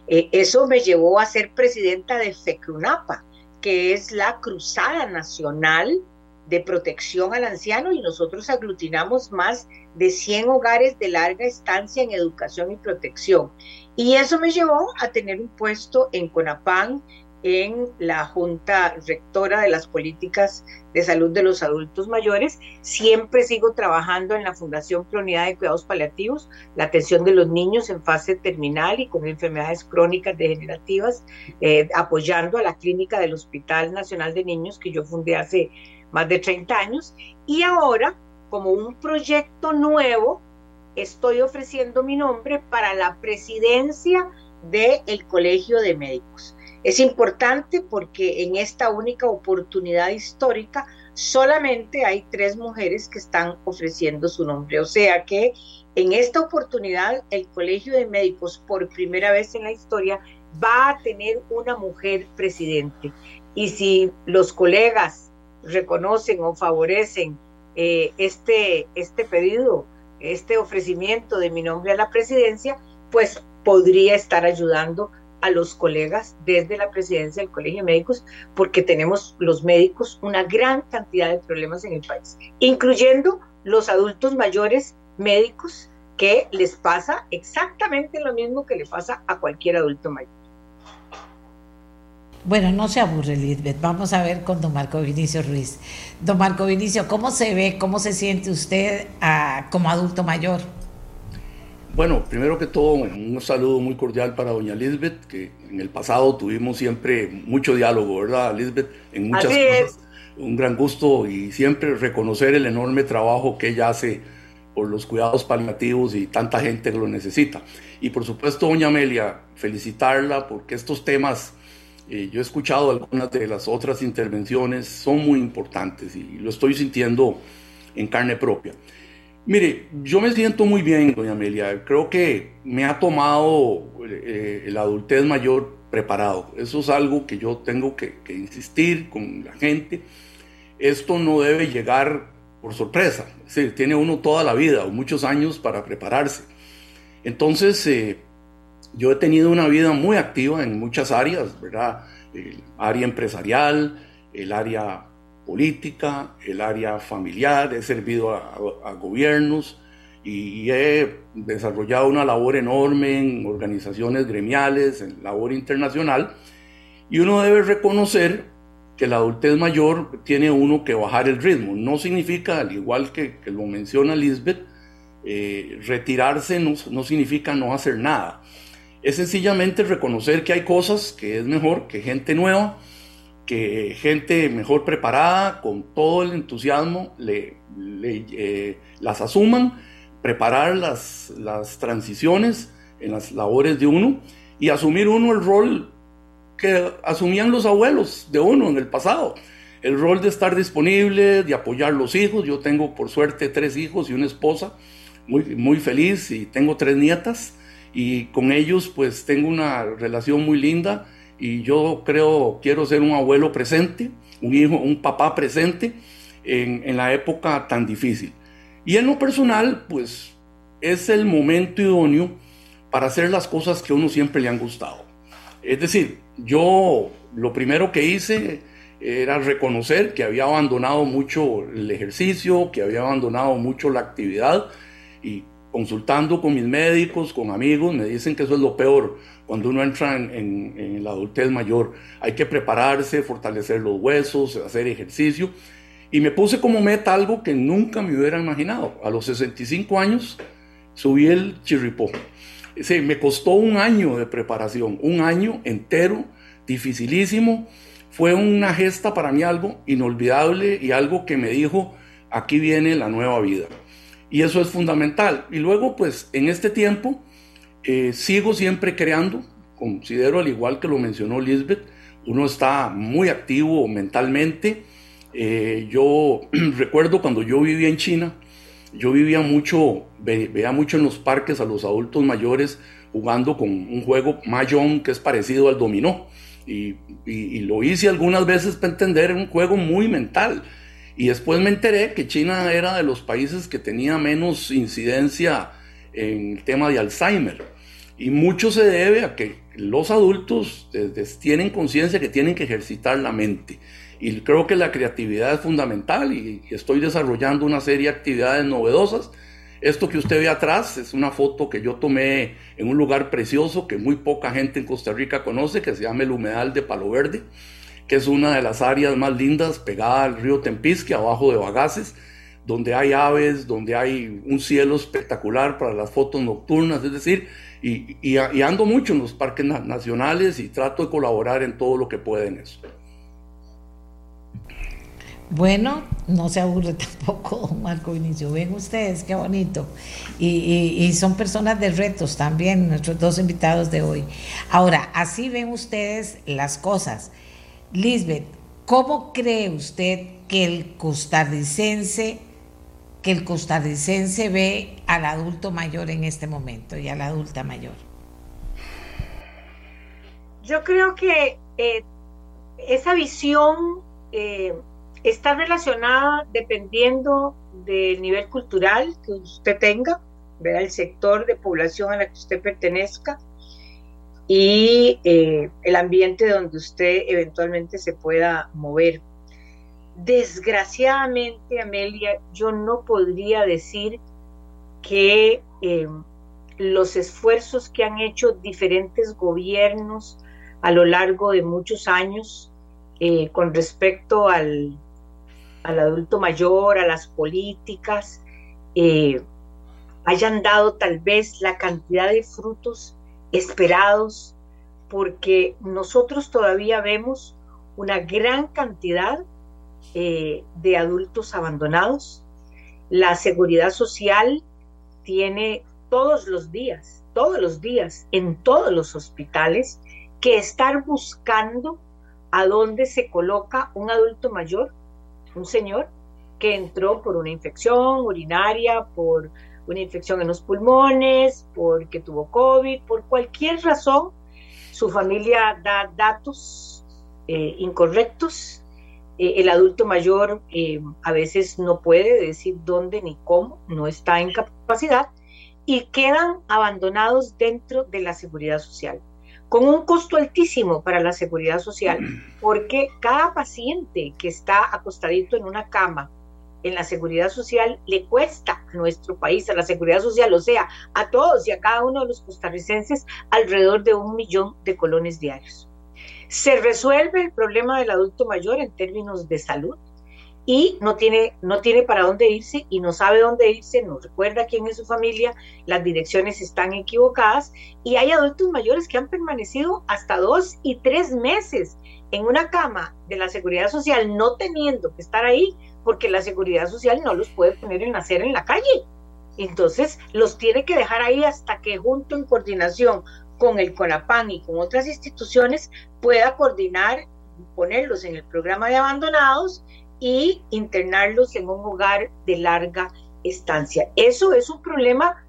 Eh, eso me llevó a ser presidenta de FECRUNAPA, que es la Cruzada Nacional de Protección al Anciano, y nosotros aglutinamos más de 100 hogares de larga estancia en educación y protección. Y eso me llevó a tener un puesto en CONAPAN, en la Junta Rectora de las Políticas de Salud de los Adultos Mayores. Siempre sigo trabajando en la Fundación Unidad de Cuidados Paliativos, la atención de los niños en fase terminal y con enfermedades crónicas degenerativas, eh, apoyando a la clínica del Hospital Nacional de Niños que yo fundé hace más de 30 años. Y ahora, como un proyecto nuevo, estoy ofreciendo mi nombre para la presidencia del Colegio de Médicos. Es importante porque en esta única oportunidad histórica solamente hay tres mujeres que están ofreciendo su nombre. O sea que en esta oportunidad el Colegio de Médicos por primera vez en la historia va a tener una mujer presidente. Y si los colegas reconocen o favorecen eh, este, este pedido, este ofrecimiento de mi nombre a la presidencia, pues podría estar ayudando a los colegas desde la presidencia del Colegio de Médicos, porque tenemos los médicos una gran cantidad de problemas en el país, incluyendo los adultos mayores médicos que les pasa exactamente lo mismo que le pasa a cualquier adulto mayor.
Bueno, no se aburre, Lisbeth. Vamos a ver con don Marco Vinicio Ruiz. Don Marco Vinicio, ¿cómo se ve, cómo se siente usted ah, como adulto mayor?
Bueno, primero que todo, un saludo muy cordial para doña Lisbeth, que en el pasado tuvimos siempre mucho diálogo, ¿verdad, Lisbeth? En muchas cosas. Un gran gusto y siempre reconocer el enorme trabajo que ella hace por los cuidados paliativos y tanta gente que lo necesita. Y por supuesto, doña Amelia, felicitarla porque estos temas, eh, yo he escuchado algunas de las otras intervenciones, son muy importantes y lo estoy sintiendo en carne propia. Mire, yo me siento muy bien, doña Amelia. Creo que me ha tomado eh, la adultez mayor preparado. Eso es algo que yo tengo que, insistir con la gente. Esto no debe llegar por sorpresa. Es decir, tiene uno toda la vida o muchos años para prepararse. Entonces, eh, yo he tenido una vida muy activa en muchas áreas, ¿verdad? El área empresarial, el área política, el área familiar, he servido a, gobiernos y, he desarrollado una labor enorme en organizaciones gremiales, en labor internacional, y uno debe reconocer que la adultez mayor tiene uno que bajar el ritmo. No significa, al igual que, lo menciona Lisbeth, eh, retirarse no, no significa no hacer nada. Es sencillamente reconocer que hay cosas que es mejor que gente nueva, que gente mejor preparada, con todo el entusiasmo, eh, las asuman, preparar las, las transiciones en las labores de uno y asumir uno el rol que asumían los abuelos de uno en el pasado. El rol de estar disponible, de apoyar los hijos. Yo tengo por suerte tres hijos y una esposa muy, muy feliz y tengo tres nietas y con ellos pues tengo una relación muy linda y yo creo, quiero ser un abuelo presente, un hijo, un papá presente en, en la época tan difícil. Y en lo personal, pues es el momento idóneo para hacer las cosas que a uno siempre le han gustado. Es decir, yo lo primero que hice era reconocer que había abandonado mucho el ejercicio, que había abandonado mucho la actividad y consultando con mis médicos, con amigos, me dicen que eso es lo peor cuando uno entra en, la adultez mayor. Hay que prepararse, fortalecer los huesos, hacer ejercicio. Y me puse como meta algo que nunca me hubiera imaginado. A los 65 años subí el chirripó. Sí, me costó un año de preparación, un año entero, dificilísimo. Fue una gesta para mí algo inolvidable y algo que me dijo, aquí viene la nueva vida. Y eso es fundamental. Y luego, pues, en este tiempo, eh, sigo siempre creando, considero al igual que lo mencionó Lisbeth, uno está muy activo mentalmente. Eh, yo recuerdo cuando yo vivía en China, yo vivía mucho, veía mucho en los parques a los adultos mayores jugando con un juego Mahjong que es parecido al dominó. Y, y, lo hice algunas veces para entender un juego muy mental. Y después me enteré que China era de los países que tenía menos incidencia en el tema de Alzheimer. Y mucho se debe a que los adultos tienen conciencia que tienen que ejercitar la mente. Y creo que la creatividad es fundamental y, estoy desarrollando una serie de actividades novedosas. Esto que usted ve atrás es una foto que yo tomé en un lugar precioso que muy poca gente en Costa Rica conoce, que se llama el Humedal de Palo Verde, que es una de las áreas más lindas pegada al río Tempisque, abajo de Bagaces, donde hay aves, donde hay un cielo espectacular para las fotos nocturnas, es decir, y, ando mucho en los parques nacionales y trato de colaborar en todo lo que pueda en eso.
Bueno, no se aburre tampoco, Marco Vinicio. Ven ustedes, qué bonito. Y, son personas de retos también, nuestros dos invitados de hoy. Ahora, así ven ustedes las cosas. Lisbeth, ¿cómo cree usted que el costarricense que el costarricense ve al adulto mayor en este momento y a la adulta mayor?
Yo creo que eh, esa visión eh, está relacionada dependiendo del nivel cultural que usted tenga, el sector de población a la que usted pertenezca y eh, el ambiente donde usted eventualmente se pueda mover. Desgraciadamente, Amelia, yo no podría decir que eh, los esfuerzos que han hecho diferentes gobiernos a lo largo de muchos años eh, con respecto al, al, adulto mayor, a las políticas, hayan dado tal vez la cantidad de frutos esperados, porque nosotros todavía vemos una gran cantidad eh, de adultos abandonados. La seguridad social tiene todos los días, todos los días, en todos los hospitales, que estar buscando a dónde se coloca un adulto mayor, un señor que entró por una infección urinaria, por una infección en los pulmones, porque tuvo COVID, por cualquier razón, su familia da datos eh, incorrectos. Eh, el adulto mayor eh, a veces no puede decir dónde ni cómo, no está en capacidad y quedan abandonados dentro de la seguridad social, con un costo altísimo para la seguridad social, porque cada paciente que está acostadito en una cama en la seguridad social le cuesta a nuestro país, a la seguridad social, o sea, a todos y a cada uno de los costarricenses, alrededor de un millón de colones diarios. Se resuelve el problema del adulto mayor en términos de salud y no tiene, no tiene para dónde irse y no sabe dónde irse, no recuerda quién es su familia, las direcciones están equivocadas y hay adultos mayores que han permanecido hasta dos y tres meses en una cama de la seguridad social no teniendo que estar ahí porque la seguridad social no los puede poner en hacer en la calle. Entonces los tiene que dejar ahí hasta que junto en coordinación con el CONAPAN y con otras instituciones pueda coordinar, ponerlos en el programa de abandonados y internarlos en un hogar de larga estancia. Eso es un problema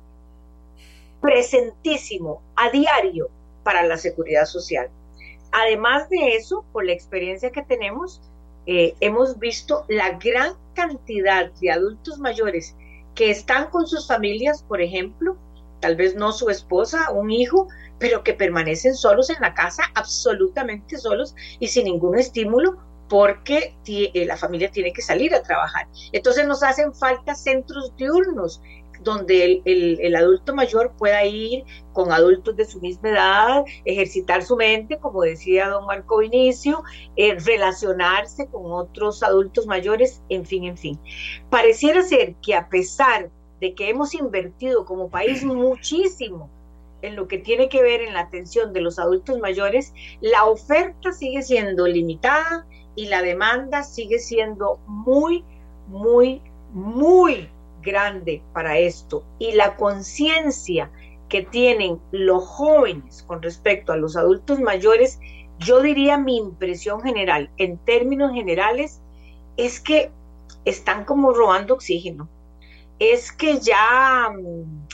presentísimo a diario para la seguridad social. Además de eso, por la experiencia que tenemos, eh, hemos visto la gran cantidad de adultos mayores que están con sus familias, por ejemplo, tal vez no su esposa, un hijo, pero que permanecen solos en la casa, absolutamente solos y sin ningún estímulo porque eh, la familia tiene que salir a trabajar. Entonces nos hacen falta centros diurnos donde el, adulto mayor pueda ir con adultos de su misma edad, ejercitar su mente, como decía don Marco Vinicio, eh, relacionarse con otros adultos mayores, en fin, en fin. Pareciera ser que a pesar de que hemos invertido como país muchísimo en lo que tiene que ver en la atención de los adultos mayores, la oferta sigue siendo limitada y la demanda sigue siendo muy, muy, muy grande para esto y la conciencia que tienen los jóvenes con respecto a los adultos mayores, yo diría mi impresión general, en términos generales, es que están como robando oxígeno. Es que ya, mm,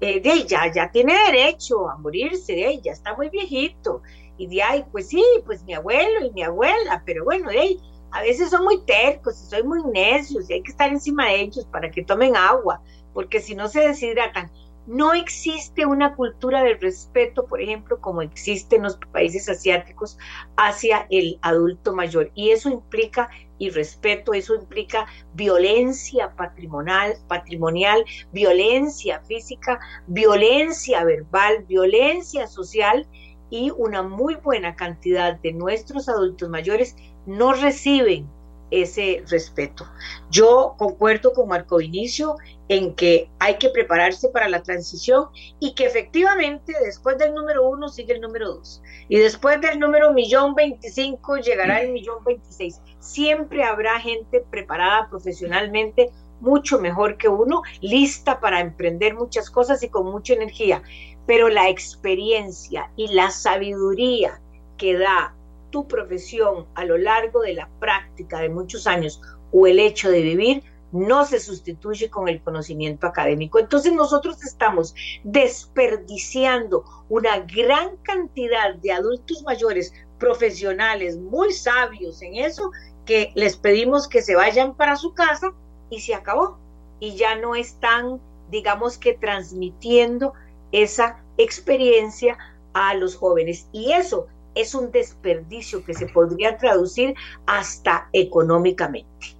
eh, de ella ya tiene derecho a morirse, de ella está muy viejito. Y de ahí, pues sí, pues mi abuelo y mi abuela, pero bueno, de a veces son muy tercos y son muy necios y hay que estar encima de ellos para que tomen agua, porque si no se deshidratan. No existe una cultura de respeto, por ejemplo, como existe en los países asiáticos hacia el adulto mayor. Y eso implica irrespeto, eso implica violencia patrimonial, patrimonial, violencia física, violencia verbal, violencia social y una muy buena cantidad de nuestros adultos mayores no reciben ese respeto. Yo concuerdo con Marco Vinicio en que hay que prepararse para la transición y que efectivamente después del número uno sigue el número dos y después del número millón veinticinco llegará el millón veintiséis. Siempre habrá gente preparada profesionalmente mucho mejor que uno, lista para emprender muchas cosas y con mucha energía, pero la experiencia y la sabiduría que da tu profesión a lo largo de la práctica de muchos años o el hecho de vivir no se sustituye con el conocimiento académico. Entonces nosotros estamos desperdiciando una gran cantidad de adultos mayores profesionales muy sabios en eso que les pedimos que se vayan para su casa y se acabó. Y ya no están, digamos que, transmitiendo esa experiencia a los jóvenes. Y eso es un desperdicio que se podría traducir hasta económicamente.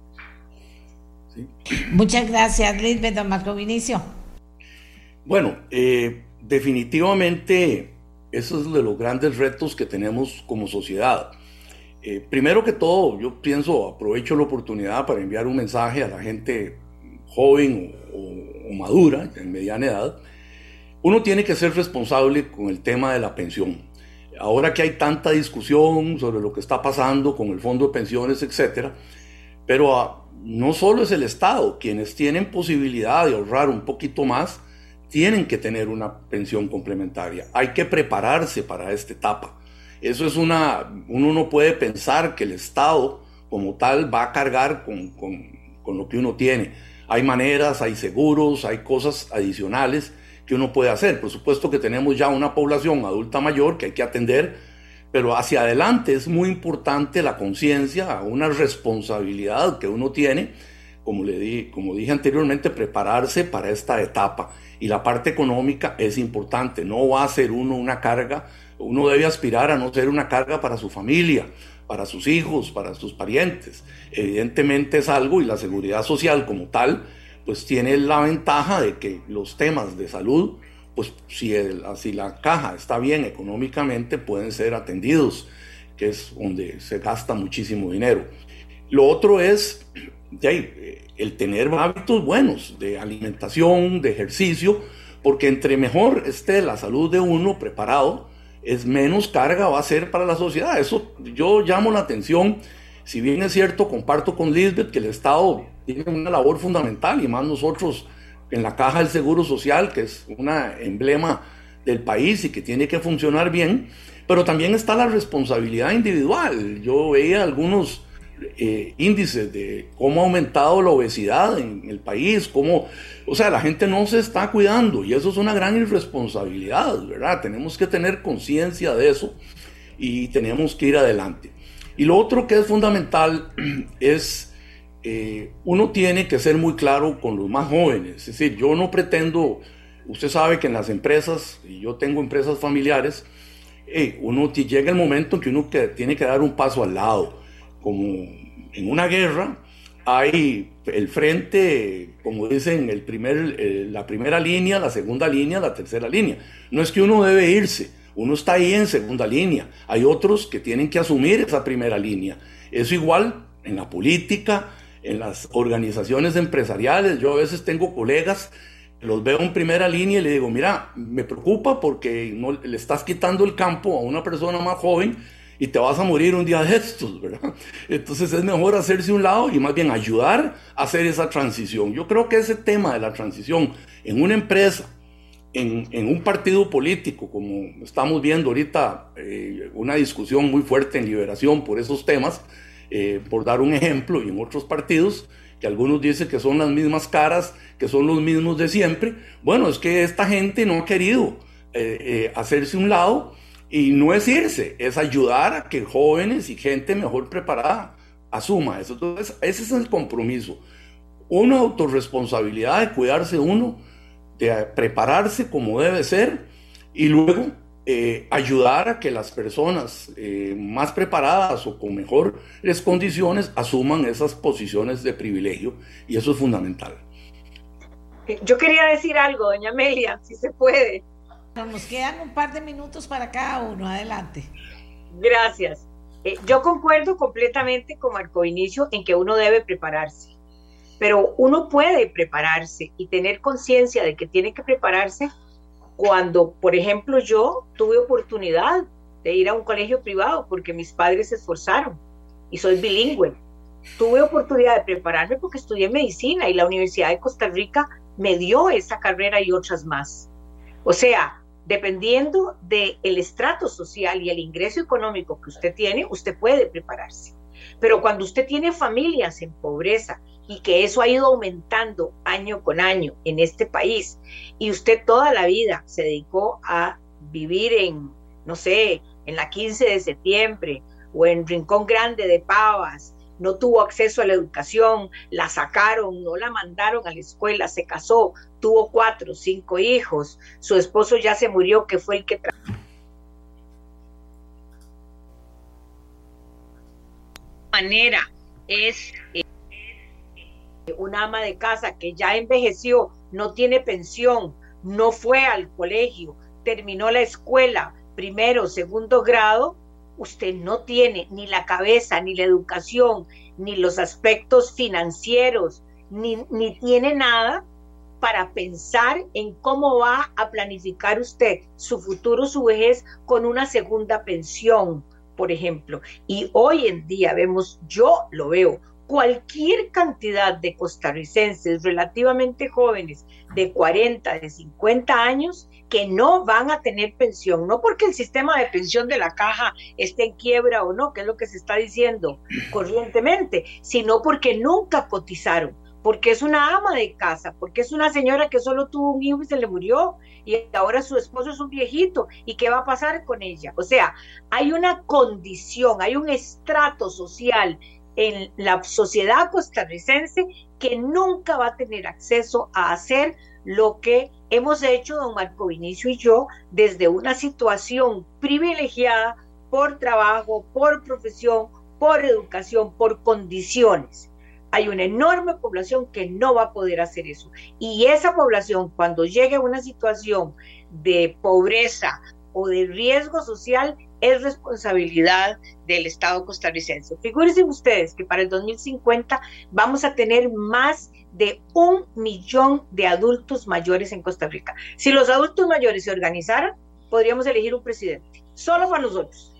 Muchas gracias, Lisbeth, don Marco Vinicio.
Bueno, eh, definitivamente Eso es de los grandes retos que tenemos como sociedad. Eh, primero que todo, yo pienso, aprovecho la oportunidad para enviar un mensaje a la gente joven o, o madura, en mediana edad. Uno tiene que ser responsable con el tema de la pensión. Ahora que hay tanta discusión sobre lo que está pasando con el fondo de pensiones, etcétera, pero ah, no solo es el Estado, quienes tienen posibilidad de ahorrar un poquito más, tienen que tener una pensión complementaria. Hay que prepararse para esta etapa. Eso es una, uno no puede pensar que el Estado como tal va a cargar con, con lo que uno tiene. Hay maneras, hay seguros, hay cosas adicionales que uno puede hacer. Por supuesto que tenemos ya una población adulta mayor que hay que atender, pero hacia adelante es muy importante la conciencia, una responsabilidad que uno tiene, como, le di, como dije anteriormente, prepararse para esta etapa. Y la parte económica es importante, no va a ser uno una carga, uno debe aspirar a no ser una carga para su familia, para sus hijos, para sus parientes. Evidentemente es algo y la seguridad social como tal, pues tiene la ventaja de que los temas de salud pues si, si la caja está bien económicamente, pueden ser atendidos, que es donde se gasta muchísimo dinero. Lo otro es el tener hábitos buenos de alimentación, de ejercicio, porque entre mejor esté la salud de uno preparado, es menos carga va a ser para la sociedad. Eso yo llamo la atención. Si bien es cierto, comparto con Lisbeth que el Estado tiene una labor fundamental y más nosotros en la caja del Seguro Social, que es un emblema del país y que tiene que funcionar bien, pero también está la responsabilidad individual. Yo veía algunos eh, índices de cómo ha aumentado la obesidad en el país, cómo, o sea, la gente no se está cuidando y eso es una gran irresponsabilidad, ¿verdad? Tenemos que tener conciencia de eso y tenemos que ir adelante. Y lo otro que es fundamental es eh, uno tiene que ser muy claro con los más jóvenes. Es decir, yo no pretendo, usted sabe que en las empresas, y yo tengo empresas familiares, uno llega el momento en que uno que, tiene que dar un paso al lado. Como en una guerra, hay el frente, como dicen, el primer, eh, la primera línea, la segunda línea, la tercera línea. No es que uno debe irse, uno está ahí en segunda línea. Hay otros que tienen que asumir esa primera línea. Eso igual en la política, en las organizaciones empresariales. Yo a veces tengo colegas, los veo en primera línea y le digo, mira, me preocupa porque no, le estás quitando el campo a una persona más joven y te vas a morir un día de estos, ¿verdad? Entonces es mejor hacerse un lado y más bien ayudar a hacer esa transición. Yo creo que ese tema de la transición en una empresa, en, en un partido político, como estamos viendo ahorita, eh, una discusión muy fuerte en liberación por esos temas, eh, por dar un ejemplo, y en otros partidos, que algunos dicen que son las mismas caras, que son los mismos de siempre. Bueno, es que esta gente no ha querido eh, eh, hacerse un lado y no es irse, es ayudar a que jóvenes y gente mejor preparada asuma eso. Entonces, ese es el compromiso. Una autorresponsabilidad de cuidarse uno, de prepararse como debe ser y luego eh, ayudar a que las personas eh, más preparadas o con mejores condiciones asuman esas posiciones de privilegio y eso es fundamental.
Eh, yo quería decir algo, doña Amelia, si se puede.
Nos quedan un par de minutos para cada uno, adelante.
Gracias. yo concuerdo completamente con Marco Inicio en que uno debe prepararse, pero uno puede prepararse y tener conciencia de que tiene que prepararse cuando, por ejemplo, yo tuve oportunidad de ir a un colegio privado porque mis padres se esforzaron y soy bilingüe. Tuve oportunidad de prepararme porque estudié medicina y la Universidad de Costa Rica me dio esa carrera y otras más. O sea, dependiendo del el estrato social y el ingreso económico que usted tiene, usted puede prepararse. Pero cuando usted tiene familias en pobreza y que eso ha ido aumentando año con año en este país y usted toda la vida se dedicó a vivir en, no sé, en la 15 de septiembre o en Rincón Grande de Pavas, no tuvo acceso a la educación, la sacaron, no la mandaron a la escuela, se casó, tuvo cuatro, cinco hijos, su esposo ya se murió, que fue el que... manera es eh, una ama de casa que ya envejeció, no tiene pensión, no fue al colegio, terminó la escuela, primero, segundo grado, usted no tiene ni la cabeza, ni la educación, ni los aspectos financieros, ni, ni tiene nada para pensar en cómo va a planificar usted su futuro, su vejez con una segunda pensión, por ejemplo. Y hoy en día vemos, yo lo veo, cualquier cantidad de costarricenses relativamente jóvenes de 40, de 50 años que no van a tener pensión, no porque el sistema de pensión de la caja esté en quiebra o no, que es lo que se está diciendo corrientemente, sino porque nunca cotizaron, porque es una ama de casa, porque es una señora que solo tuvo un hijo y se le murió y ahora su esposo es un viejito y qué va a pasar con ella. O sea, hay una condición, hay un estrato social en la sociedad costarricense que nunca va a tener acceso a hacer lo que hemos hecho don Marco Vinicio y yo desde una situación privilegiada por trabajo, por profesión, por educación, por condiciones. Hay una enorme población que no va a poder hacer eso. Y esa población, cuando llegue a una situación de pobreza o de riesgo social, es responsabilidad del Estado costarricense. Figúrense ustedes que para el 2050 vamos a tener más de un millón de adultos mayores en Costa Rica. Si los adultos mayores se organizaran, podríamos elegir un presidente, solo para nosotros.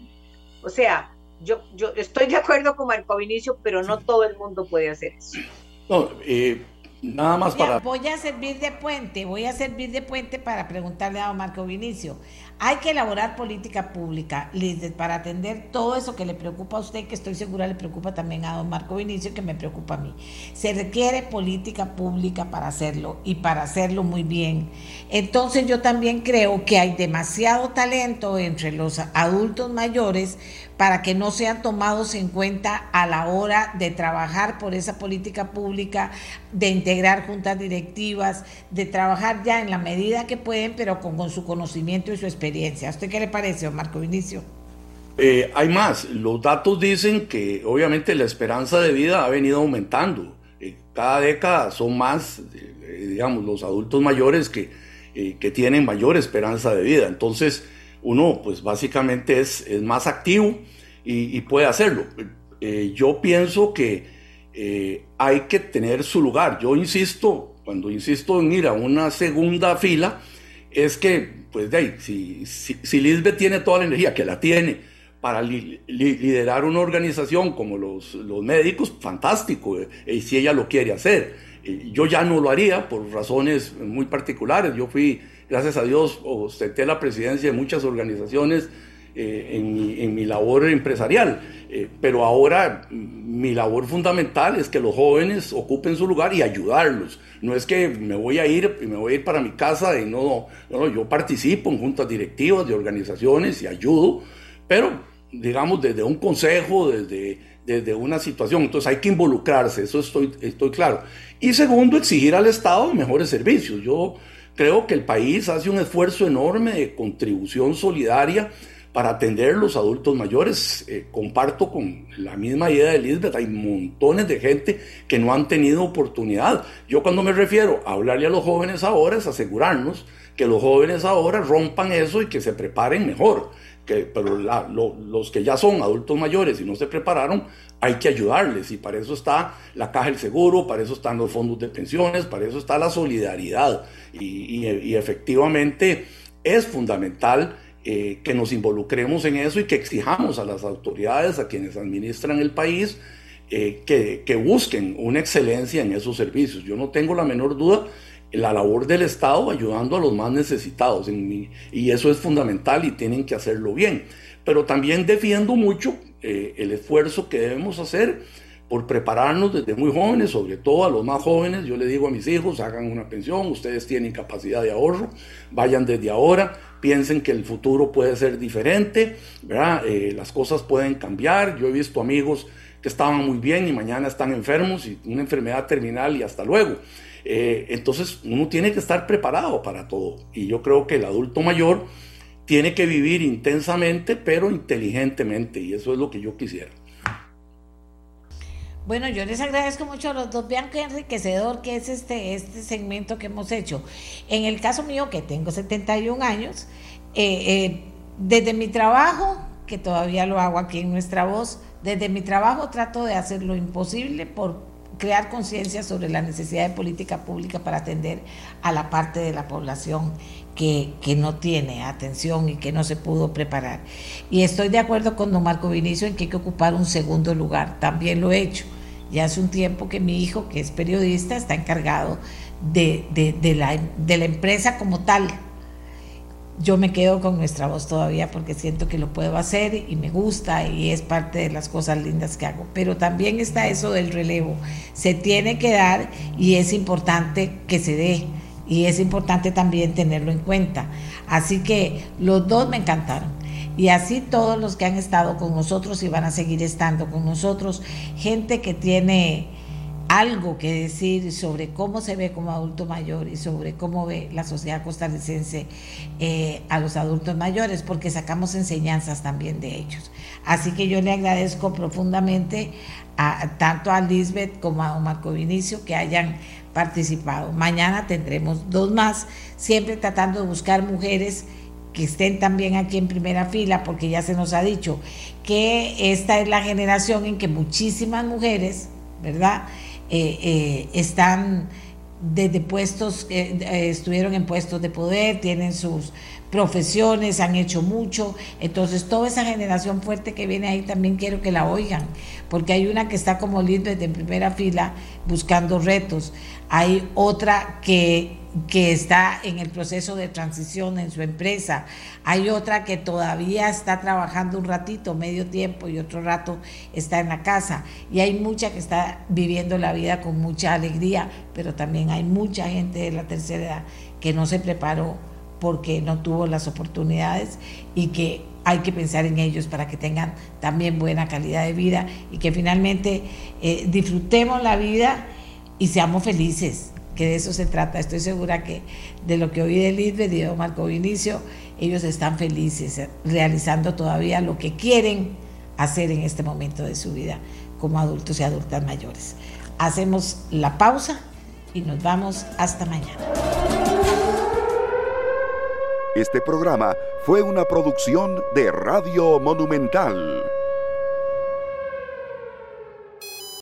O sea, yo, yo estoy de acuerdo con Marco Vinicio, pero no todo el mundo puede hacer eso.
No, eh, nada más para...
Voy a servir de puente, voy a servir de puente para preguntarle a Marco Vinicio. Hay que elaborar política pública, para atender todo eso que le preocupa a usted, que estoy segura le preocupa también a don Marco Vinicio, que me preocupa a mí. Se requiere política pública para hacerlo y para hacerlo muy bien. Entonces yo también creo que hay demasiado talento entre los adultos mayores para que no sean tomados en cuenta a la hora de trabajar por esa política pública, de integrar juntas directivas, de trabajar ya en la medida que pueden, pero con, con su conocimiento y su experiencia. ¿A usted qué le parece, Marco Vinicio?
Eh, hay más, los datos dicen que obviamente la esperanza de vida ha venido aumentando. Eh, cada década son más, eh, digamos, los adultos mayores que, que tienen mayor esperanza de vida. Entonces, uno pues básicamente es, es más activo y, puede hacerlo. Eh, yo pienso que eh, hay que tener su lugar. Yo insisto, cuando insisto en ir a una segunda fila, es que, pues de ahí, si, si, Lisbeth tiene toda la energía, que la tiene, para liderar una organización como los, los médicos, fantástico, eh, y si ella lo quiere hacer. yo ya no lo haría por razones muy particulares. Yo fui gracias a Dios, ostenté la presidencia de muchas organizaciones eh, en, mi, labor empresarial. Eh, pero ahora mi labor fundamental es que los jóvenes ocupen su lugar y ayudarlos. No es que me voy a ir y me voy a ir para mi casa y no, no, yo participo en juntas directivas de organizaciones y ayudo, pero digamos desde un consejo, desde, desde una situación. Entonces hay que involucrarse, eso estoy, estoy claro. Y segundo, exigir al Estado mejores servicios. Yo Creo que el país hace un esfuerzo enorme de contribución solidaria para atender los adultos mayores. Eh, comparto con la misma idea de Elizabeth, hay montones de gente que no han tenido oportunidad. Yo cuando me refiero a hablarle a los jóvenes ahora es asegurarnos que los jóvenes ahora rompan eso y que se preparen mejor. Que, pero los que ya son adultos mayores y no se prepararon, hay que ayudarles y para eso está la caja del seguro, para eso están los fondos de pensiones, para eso está la solidaridad y, efectivamente es fundamental eh, que nos involucremos en eso y que exijamos a las autoridades, a quienes administran el país, eh, que, busquen una excelencia en esos servicios. Yo no tengo la menor duda la labor del Estado ayudando a los más necesitados y eso es fundamental y tienen que hacerlo bien. Pero también defiendo mucho eh, el esfuerzo que debemos hacer por prepararnos desde muy jóvenes, sobre todo a los más jóvenes. Yo le digo a mis hijos, hagan una pensión, ustedes tienen capacidad de ahorro, vayan desde ahora, piensen que el futuro puede ser diferente. Eh, las cosas pueden cambiar. Yo he visto amigos que estaban muy bien y mañana están enfermos y una enfermedad terminal y hasta luego. Eh, entonces uno tiene que estar preparado para todo. Y yo creo que el adulto mayor tiene que vivir intensamente, pero inteligentemente, y eso es lo que yo quisiera.
Bueno, yo les agradezco mucho a los dos. Vean qué enriquecedor que es este, este segmento que hemos hecho. En el caso mío, que tengo 71 años, eh, eh, desde mi trabajo, que todavía lo hago aquí en nuestra voz, desde mi trabajo trato de hacer lo imposible por crear conciencia sobre la necesidad de política pública para atender a la parte de la población que, que, no tiene atención y que no se pudo preparar. Y estoy de acuerdo con don Marco Vinicio en que hay que ocupar un segundo lugar. También lo he hecho. Ya hace un tiempo que mi hijo, que es periodista, está encargado de, de, la, de la empresa como tal. Yo me quedo con nuestra voz todavía porque siento que lo puedo hacer y me gusta y es parte de las cosas lindas que hago. Pero también está eso del relevo. Se tiene que dar y es importante que se dé y es importante también tenerlo en cuenta. Así que los dos me encantaron. Y así todos los que han estado con nosotros y van a seguir estando con nosotros, gente que tiene algo que decir sobre cómo se ve como adulto mayor y sobre cómo ve la sociedad costarricense eh, a los adultos mayores, porque sacamos enseñanzas también de ellos. Así que yo le agradezco profundamente a, tanto a Lisbeth como a Marco Vinicio que hayan participado. Mañana tendremos dos más, siempre tratando de buscar mujeres que estén también aquí en primera fila, porque ya se nos ha dicho que esta es la generación en que muchísimas mujeres, ¿verdad? Eh, eh, están desde puestos, eh, estuvieron en puestos de poder, tienen sus profesiones, han hecho mucho. Entonces, toda esa generación fuerte que viene ahí también quiero que la oigan, porque hay una que está como lindo desde primera fila buscando retos. Hay otra que que está en el proceso de transición en su empresa. Hay otra que todavía está trabajando un ratito, medio tiempo, y otro rato está en la casa. Y hay mucha que está viviendo la vida con mucha alegría, pero también hay mucha gente de la tercera edad que no se preparó porque no tuvo las oportunidades y que hay que pensar en ellos para que tengan también buena calidad de vida y que finalmente eh, disfrutemos la vida y seamos felices que de eso se trata. Estoy segura que de lo que oí de Lisbeth y de Marco Vinicio, ellos están felices eh, realizando todavía lo que quieren hacer en este momento de su vida como adultos y adultas mayores. Hacemos la pausa y nos vamos hasta mañana.
Este programa fue una producción de Radio Monumental.